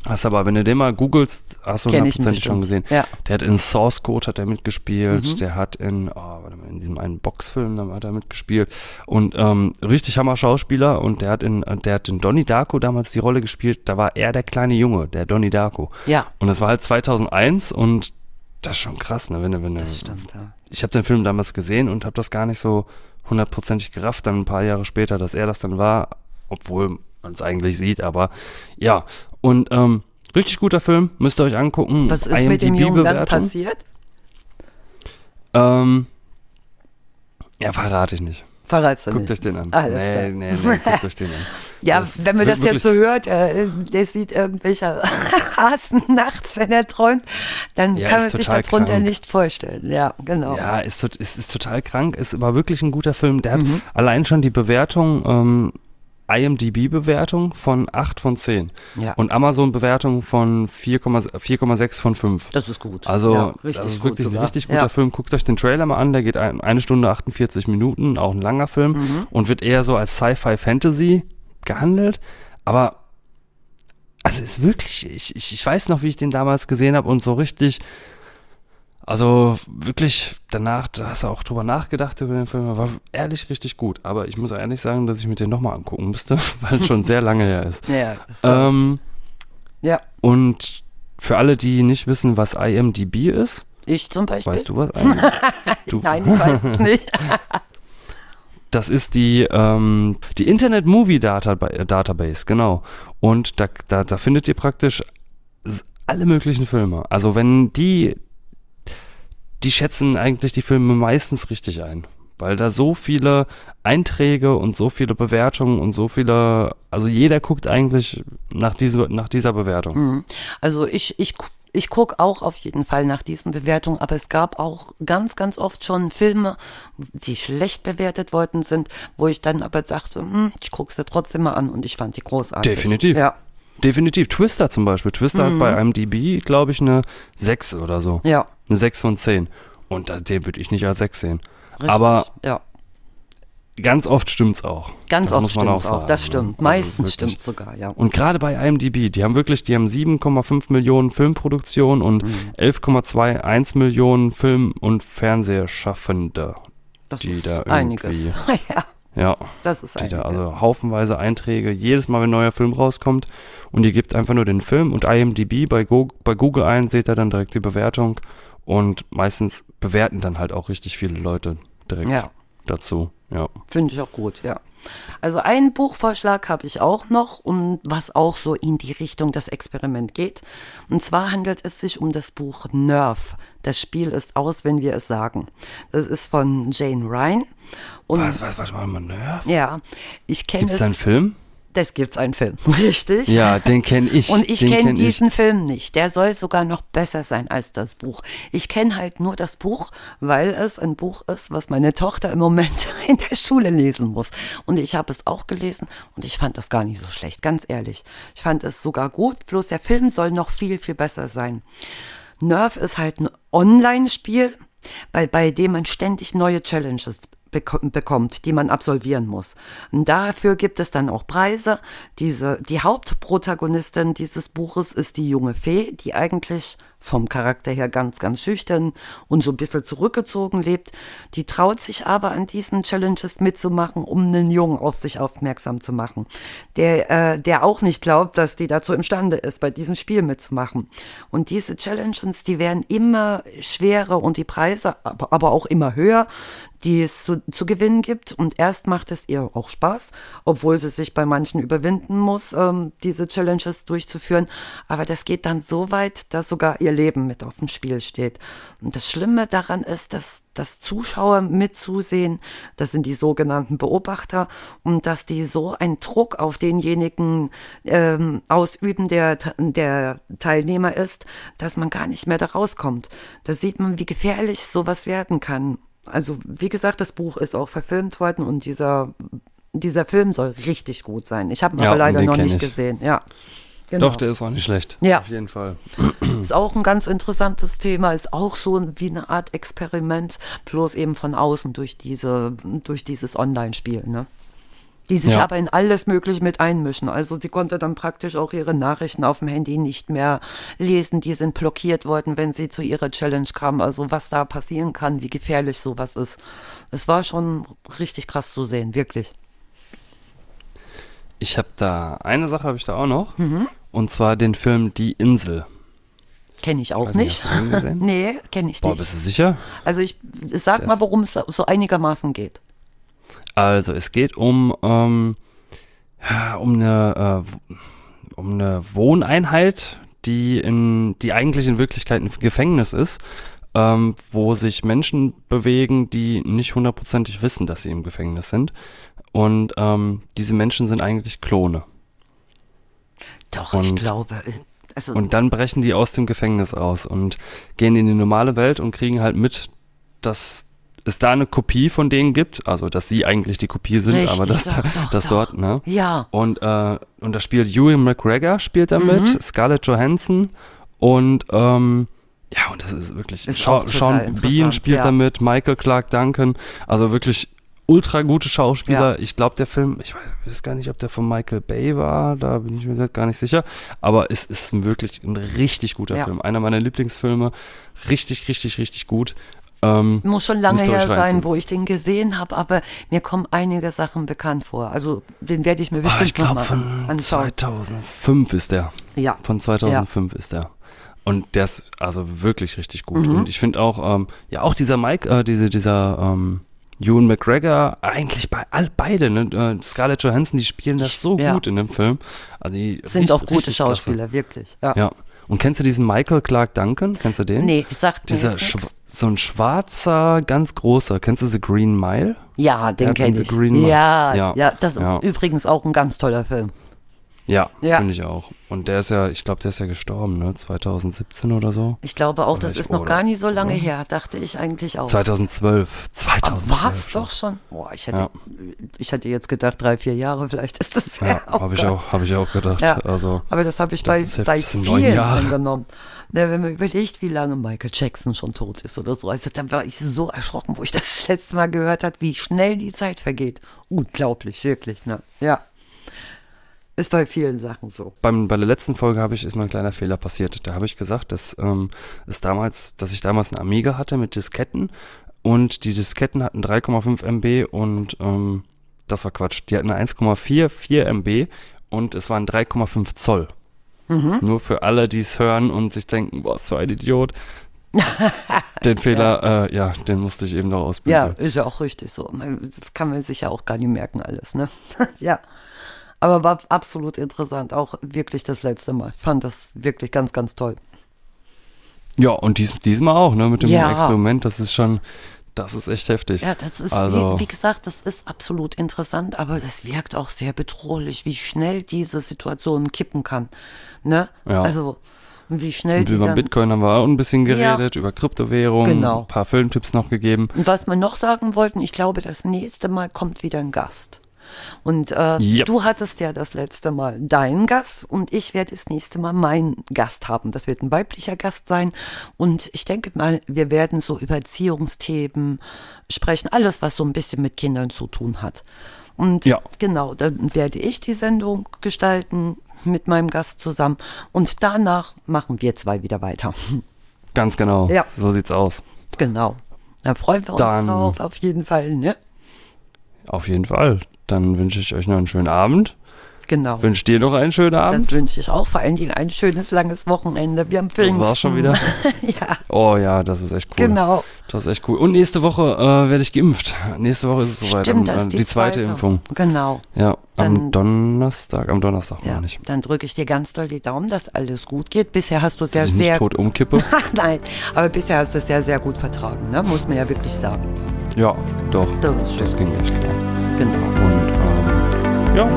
Hast aber, wenn du den mal googelst, hast du hundertprozentig schon gesehen. Ja. Der hat in Source Code hat er mitgespielt, Mhm. der hat in, oh, warte mal, in diesem einen Boxfilm da hat er mitgespielt und ähm, richtig Hammer Schauspieler und der hat in, der hat in Donnie Darko damals die Rolle gespielt, da war er der kleine Junge, der Donnie Darko. Ja, Und das war halt 2001 und das ist schon krass, ne, wenn du, wenn du, das stimmt. Ja. ich habe den Film damals gesehen und habe das gar nicht so hundertprozentig gerafft, dann ein paar Jahre später, dass er das dann war, obwohl man es eigentlich sieht, aber ja. Und ähm, richtig guter Film, müsst ihr euch angucken. Was ist mit dem Jungen dann passiert? Ähm, ja, verrate ich nicht. Verratst du Guckt nicht. euch den an. Alles nee, klar. nee, nee, guckt euch den an. Ja, Das wenn man das jetzt so hört, äh, der sieht irgendwelche Hasen nachts, wenn er träumt, dann Ja, kann man sich darunter krank. nicht vorstellen. Ja, genau. Ja, ist, ist, ist total krank, ist aber wirklich ein guter Film. Der hat Mhm. allein schon die Bewertung, ähm, IMDb-Bewertung von 8 von 10 Ja. und Amazon-Bewertung von 4,6 4,6 von 5. das ist gut. Also, ja, richtig das ist gut wirklich ein richtig guter ja. Film. Guckt euch den Trailer mal an, der geht ein, eine Stunde 48 Minuten, auch ein langer Film Mhm. und wird eher so als Sci-Fi-Fantasy gehandelt. Aber, also ist wirklich, ich, ich, ich weiß noch, wie ich den damals gesehen habe und so richtig, also wirklich danach, da hast du auch drüber nachgedacht über den Film, war ehrlich richtig gut. Aber ich muss ehrlich sagen, dass ich mir den nochmal angucken müsste, weil es schon sehr lange her ist. Ja, ist Ähm, ja, und für alle, die nicht wissen, was IMDb ist, ich zum Beispiel. weißt du was? Du, Nein, ich weiß es nicht. Das ist die, ähm, die Internet Movie Data, äh, Database, genau. Und da, da, da findet ihr praktisch alle möglichen Filme. Also wenn die, die schätzen eigentlich die Filme meistens richtig ein. Weil da so viele Einträge und so viele Bewertungen und so viele, also jeder guckt eigentlich nach, diese, nach dieser Bewertung. Mhm. Also ich, ich, ich gucke auch auf jeden Fall nach diesen Bewertungen, aber es gab auch ganz, ganz oft schon Filme, die schlecht bewertet worden sind, wo ich dann aber dachte, hm, ich gucke sie trotzdem mal an und ich fand die großartig. Definitiv. Ja, Definitiv. Twister zum Beispiel. Twister hat bei IMDb, glaube ich, eine 6 oder so. ja, Eine 6 von 10. Und den würde ich nicht als 6 sehen. richtig. Aber ja, ganz oft stimmt's auch. ganz das oft stimmt auch auch, das ne? stimmt. Also Meistens stimmt sogar, ja. Und gerade bei IMDb, die haben wirklich, die haben 7,5 Millionen Filmproduktionen und Mhm. 11,21 Millionen Film- und Fernsehschaffende. Das die ist da einiges. ja, Ja, das ist da, also haufenweise Einträge, jedes Mal, wenn ein neuer Film rauskommt und ihr gebt einfach nur den Film und IMDb bei, Go bei Google ein, seht ihr dann direkt die Bewertung. Und meistens bewerten dann halt auch richtig viele Leute direkt. ja, dazu. Ja. Finde ich auch gut, ja. Also einen Buchvorschlag habe ich auch noch und was auch so in die Richtung das Experiment geht. Und zwar handelt es sich um das Buch Nerve. Das Spiel ist aus, wenn wir es sagen. Das ist von Jane Ryan. Und Was, was, was, mal, Nerf? ja, ich kenne Gibt es es. einen Film? Das gibt's einen Film, richtig? Ja, den kenne ich. Und ich kenne kenn diesen Film nicht. Der soll sogar noch besser sein als das Buch. Ich kenne halt nur das Buch, weil es ein Buch ist, was meine Tochter im Moment in der Schule lesen muss. Und ich habe es auch gelesen und ich fand das gar nicht so schlecht, ganz ehrlich. Ich fand es sogar gut, bloß der Film soll noch viel, viel besser sein. Nerve ist halt ein Online-Spiel, bei, bei dem man ständig neue Challenges bekommt, die man absolvieren muss. Und dafür gibt es dann auch Preise. Diese, die Hauptprotagonistin dieses Buches ist die junge Fee, die eigentlich vom Charakter her ganz, ganz schüchtern und so ein bisschen zurückgezogen lebt. Die traut sich aber an diesen Challenges mitzumachen, um einen Jungen auf sich aufmerksam zu machen, der, äh, der auch nicht glaubt, dass die dazu imstande ist, bei diesem Spiel mitzumachen. Und diese Challenges, die werden immer schwerer und die Preise aber, auch immer höher, die es zu, zu gewinnen gibt. Und erst macht es ihr auch Spaß, obwohl sie sich bei manchen überwinden muss, ähm, diese Challenges durchzuführen. Aber das geht dann so weit, dass sogar ihr Leben mit auf dem Spiel steht. Und das Schlimme daran ist, dass, dass Zuschauer mitzusehen, das sind die sogenannten Beobachter, und dass die so einen Druck auf denjenigen ähm, ausüben, der, der Teilnehmer ist, dass man gar nicht mehr da rauskommt. Da sieht man, wie gefährlich sowas werden kann. Also, wie gesagt, das Buch ist auch verfilmt worden und dieser, dieser Film soll richtig gut sein. Ich habe ihn Ja, aber leider noch nicht ich. gesehen. Ja. Genau. Doch, der ist auch nicht schlecht. Ja. Auf jeden Fall. Ist auch ein ganz interessantes Thema, ist auch so wie eine Art Experiment, bloß eben von außen durch diese, durch dieses Online-Spiel, ne? Die sich Ja. aber in alles Mögliche mit einmischen. Also sie konnte dann praktisch auch ihre Nachrichten auf dem Handy nicht mehr lesen. Die sind blockiert worden, wenn sie zu ihrer Challenge kam. Also was da passieren kann, wie gefährlich sowas ist. Es war schon richtig krass zu sehen, wirklich. Ich habe da, eine Sache habe ich da auch noch. Mhm. Und zwar den Film Die Insel. Kenne ich auch Weiß nicht, hast du den gesehen? nee, kenne ich Boah, nicht. bist du sicher? Also ich sag Das- mal, worum es so einigermaßen geht. Also, es geht um, ähm, um eine, äh, um eine Wohneinheit, die in, die eigentlich in Wirklichkeit ein Gefängnis ist, ähm, wo sich Menschen bewegen, die nicht hundertprozentig wissen, dass sie im Gefängnis sind. Und ähm, diese Menschen sind eigentlich Klone. Doch, ich Und- glaube. äh, Also, Und dann brechen die aus dem Gefängnis aus und gehen in die normale Welt und kriegen halt mit, dass es da eine Kopie von denen gibt, also dass sie eigentlich die Kopie sind, Richtig, aber dass, doch, da, doch, dass doch. dort, ne? ja. Und, äh, und da spielt Ewan McGregor spielt da mit, Mhm. Scarlett Johansson und ähm, ja, und das ist wirklich, Ist Sean Bean spielt ja. da mit, Michael Clark Duncan, also wirklich ultra gute Schauspieler. Ja. Ich glaube, der Film, ich weiß, weiß gar nicht, ob der von Michael Bay war, da bin ich mir gar nicht sicher, aber es ist wirklich ein richtig guter Ja. Film, einer meiner Lieblingsfilme, richtig, richtig, richtig gut. Ähm, Muss schon lange her sein, wo ich den gesehen habe, aber mir kommen einige Sachen bekannt vor. Also den werde ich mir ah, bestimmt ich glaube, nochmal von anschauen. 2005 ist der. Ja. Von 2005 ist der. Und der ist also wirklich richtig gut. Mhm. Und ich finde auch, ähm, ja, auch dieser Mike, äh, diese, dieser ähm, Ewan McGregor, eigentlich bei all beide, ne? äh, Scarlett Johansson, die spielen das so Ja. gut in dem Film. Also die Sind richtig- auch gute richtig klasse. Schauspieler, wirklich. Ja. Ja. Und kennst du diesen Michael Clark Duncan? Kennst du den? Nee, sagt mir Dieser so ein schwarzer, ganz großer. Kennst du The Green Mile? Ja, den kenne The ich. Green Mile. ja, ja, Ja. das ist Ja. übrigens auch ein ganz toller Film. Ja, Ja. finde ich auch. Und der ist ja, ich glaube, der ist ja gestorben, ne? 2017 oder so. Ich glaube auch, Oder das ich- ist noch oder- gar nicht so lange her, dachte ich eigentlich auch. 2012. 2012. Was schon. doch schon? Boah, ich hätte, Ja. ich hätte jetzt gedacht, drei, vier Jahre, vielleicht ist das Ja, habe ich auch, habe ich auch gedacht. Ja. Also, Aber das habe ich Das bei, bei vielen Jahre. angenommen. Na, wenn man überlegt, wie lange Michael Jackson schon tot ist oder so, also dann war ich so erschrocken, wo ich das, das letzte Mal gehört habe, wie schnell die Zeit vergeht. Unglaublich, wirklich, ne? Ja. Ist bei vielen Sachen so. beim, bei der letzten Folge habe ich, ist mir ein kleiner Fehler passiert. Da habe ich gesagt, dass, ähm, es damals, dass ich damals einen Amiga hatte mit Disketten und die Disketten hatten 3,5 MB und ähm, das war Quatsch. Die hatten eine 1,44 MB und es waren 3,5 Zoll. Mhm. Nur für alle, die es hören und sich denken, boah, was für ein Idiot. den Fehler, äh, ja, den musste ich eben noch Ja, ausbügeln. ist ja auch richtig so. Das kann man sich ja auch gar nicht merken, alles, ne? ja. Aber war absolut interessant, auch wirklich das letzte Mal. Fand das wirklich ganz, ganz toll. Ja, und dies, diesmal auch, ne, mit dem Ja. Experiment, das ist schon, das ist echt heftig. Ja, das ist, Also- wie, wie gesagt, das ist absolut interessant, aber es wirkt auch sehr bedrohlich, wie schnell diese Situation kippen kann. Ne? Ja. Also, wie schnell Und die über dann. Bitcoin haben wir auch ein bisschen Ja. geredet, über Kryptowährungen, Genau. ein paar Filmtipps noch gegeben. Und was wir noch sagen wollten, ich glaube, das nächste Mal kommt wieder ein Gast. Und äh, Yep. du hattest ja das letzte Mal deinen Gast und ich werde das nächste Mal meinen Gast haben. Das wird ein weiblicher Gast sein. Und ich denke mal, wir werden so über Erziehungsthemen sprechen, alles, was so ein bisschen mit Kindern zu tun hat. Und Ja. genau, dann werde ich die Sendung gestalten mit meinem Gast zusammen. Und danach machen wir zwei wieder weiter. Ganz genau, Ja. so sieht's aus. genau. Da freuen wir uns Dann- drauf, auf jeden Fall, ne? Auf jeden Fall. Dann wünsche ich euch noch einen schönen Abend. Genau. Wünsche dir noch einen schönen Abend. Das wünsche ich auch. Vor allen Dingen ein schönes, langes Wochenende. Wir haben Das Pfingsten. war's schon wieder. ja, Oh ja, das ist echt cool. genau. Das ist echt cool. Und nächste Woche äh, werde ich geimpft. Nächste Woche ist es soweit. Stimmt, am, das äh, ist die, zweite, Impfung. Genau. Ja, am Dann- Donnerstag. Am Donnerstag Ja. meine ich. Dann drücke ich dir ganz doll die Daumen, dass alles gut geht. Bisher hast du es ja ich sehr nicht tot umkippe. Nein, aber bisher hast du es sehr, sehr gut vertragen, ne? muss man ja wirklich sagen. ja, doch. Das ist schön. Das ging echt klar. Genau. Und ähm, ja,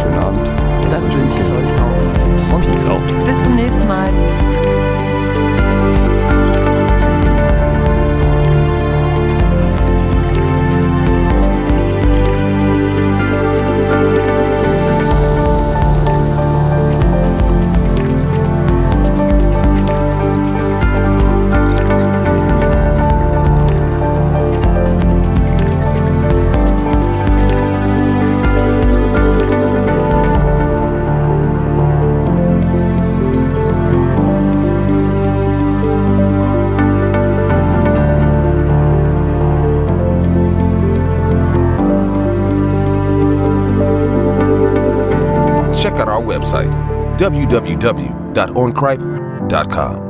schönen Abend. Das wünsche ich euch auch. Und Peace out. bis zum nächsten Mal. www.oncripe.com.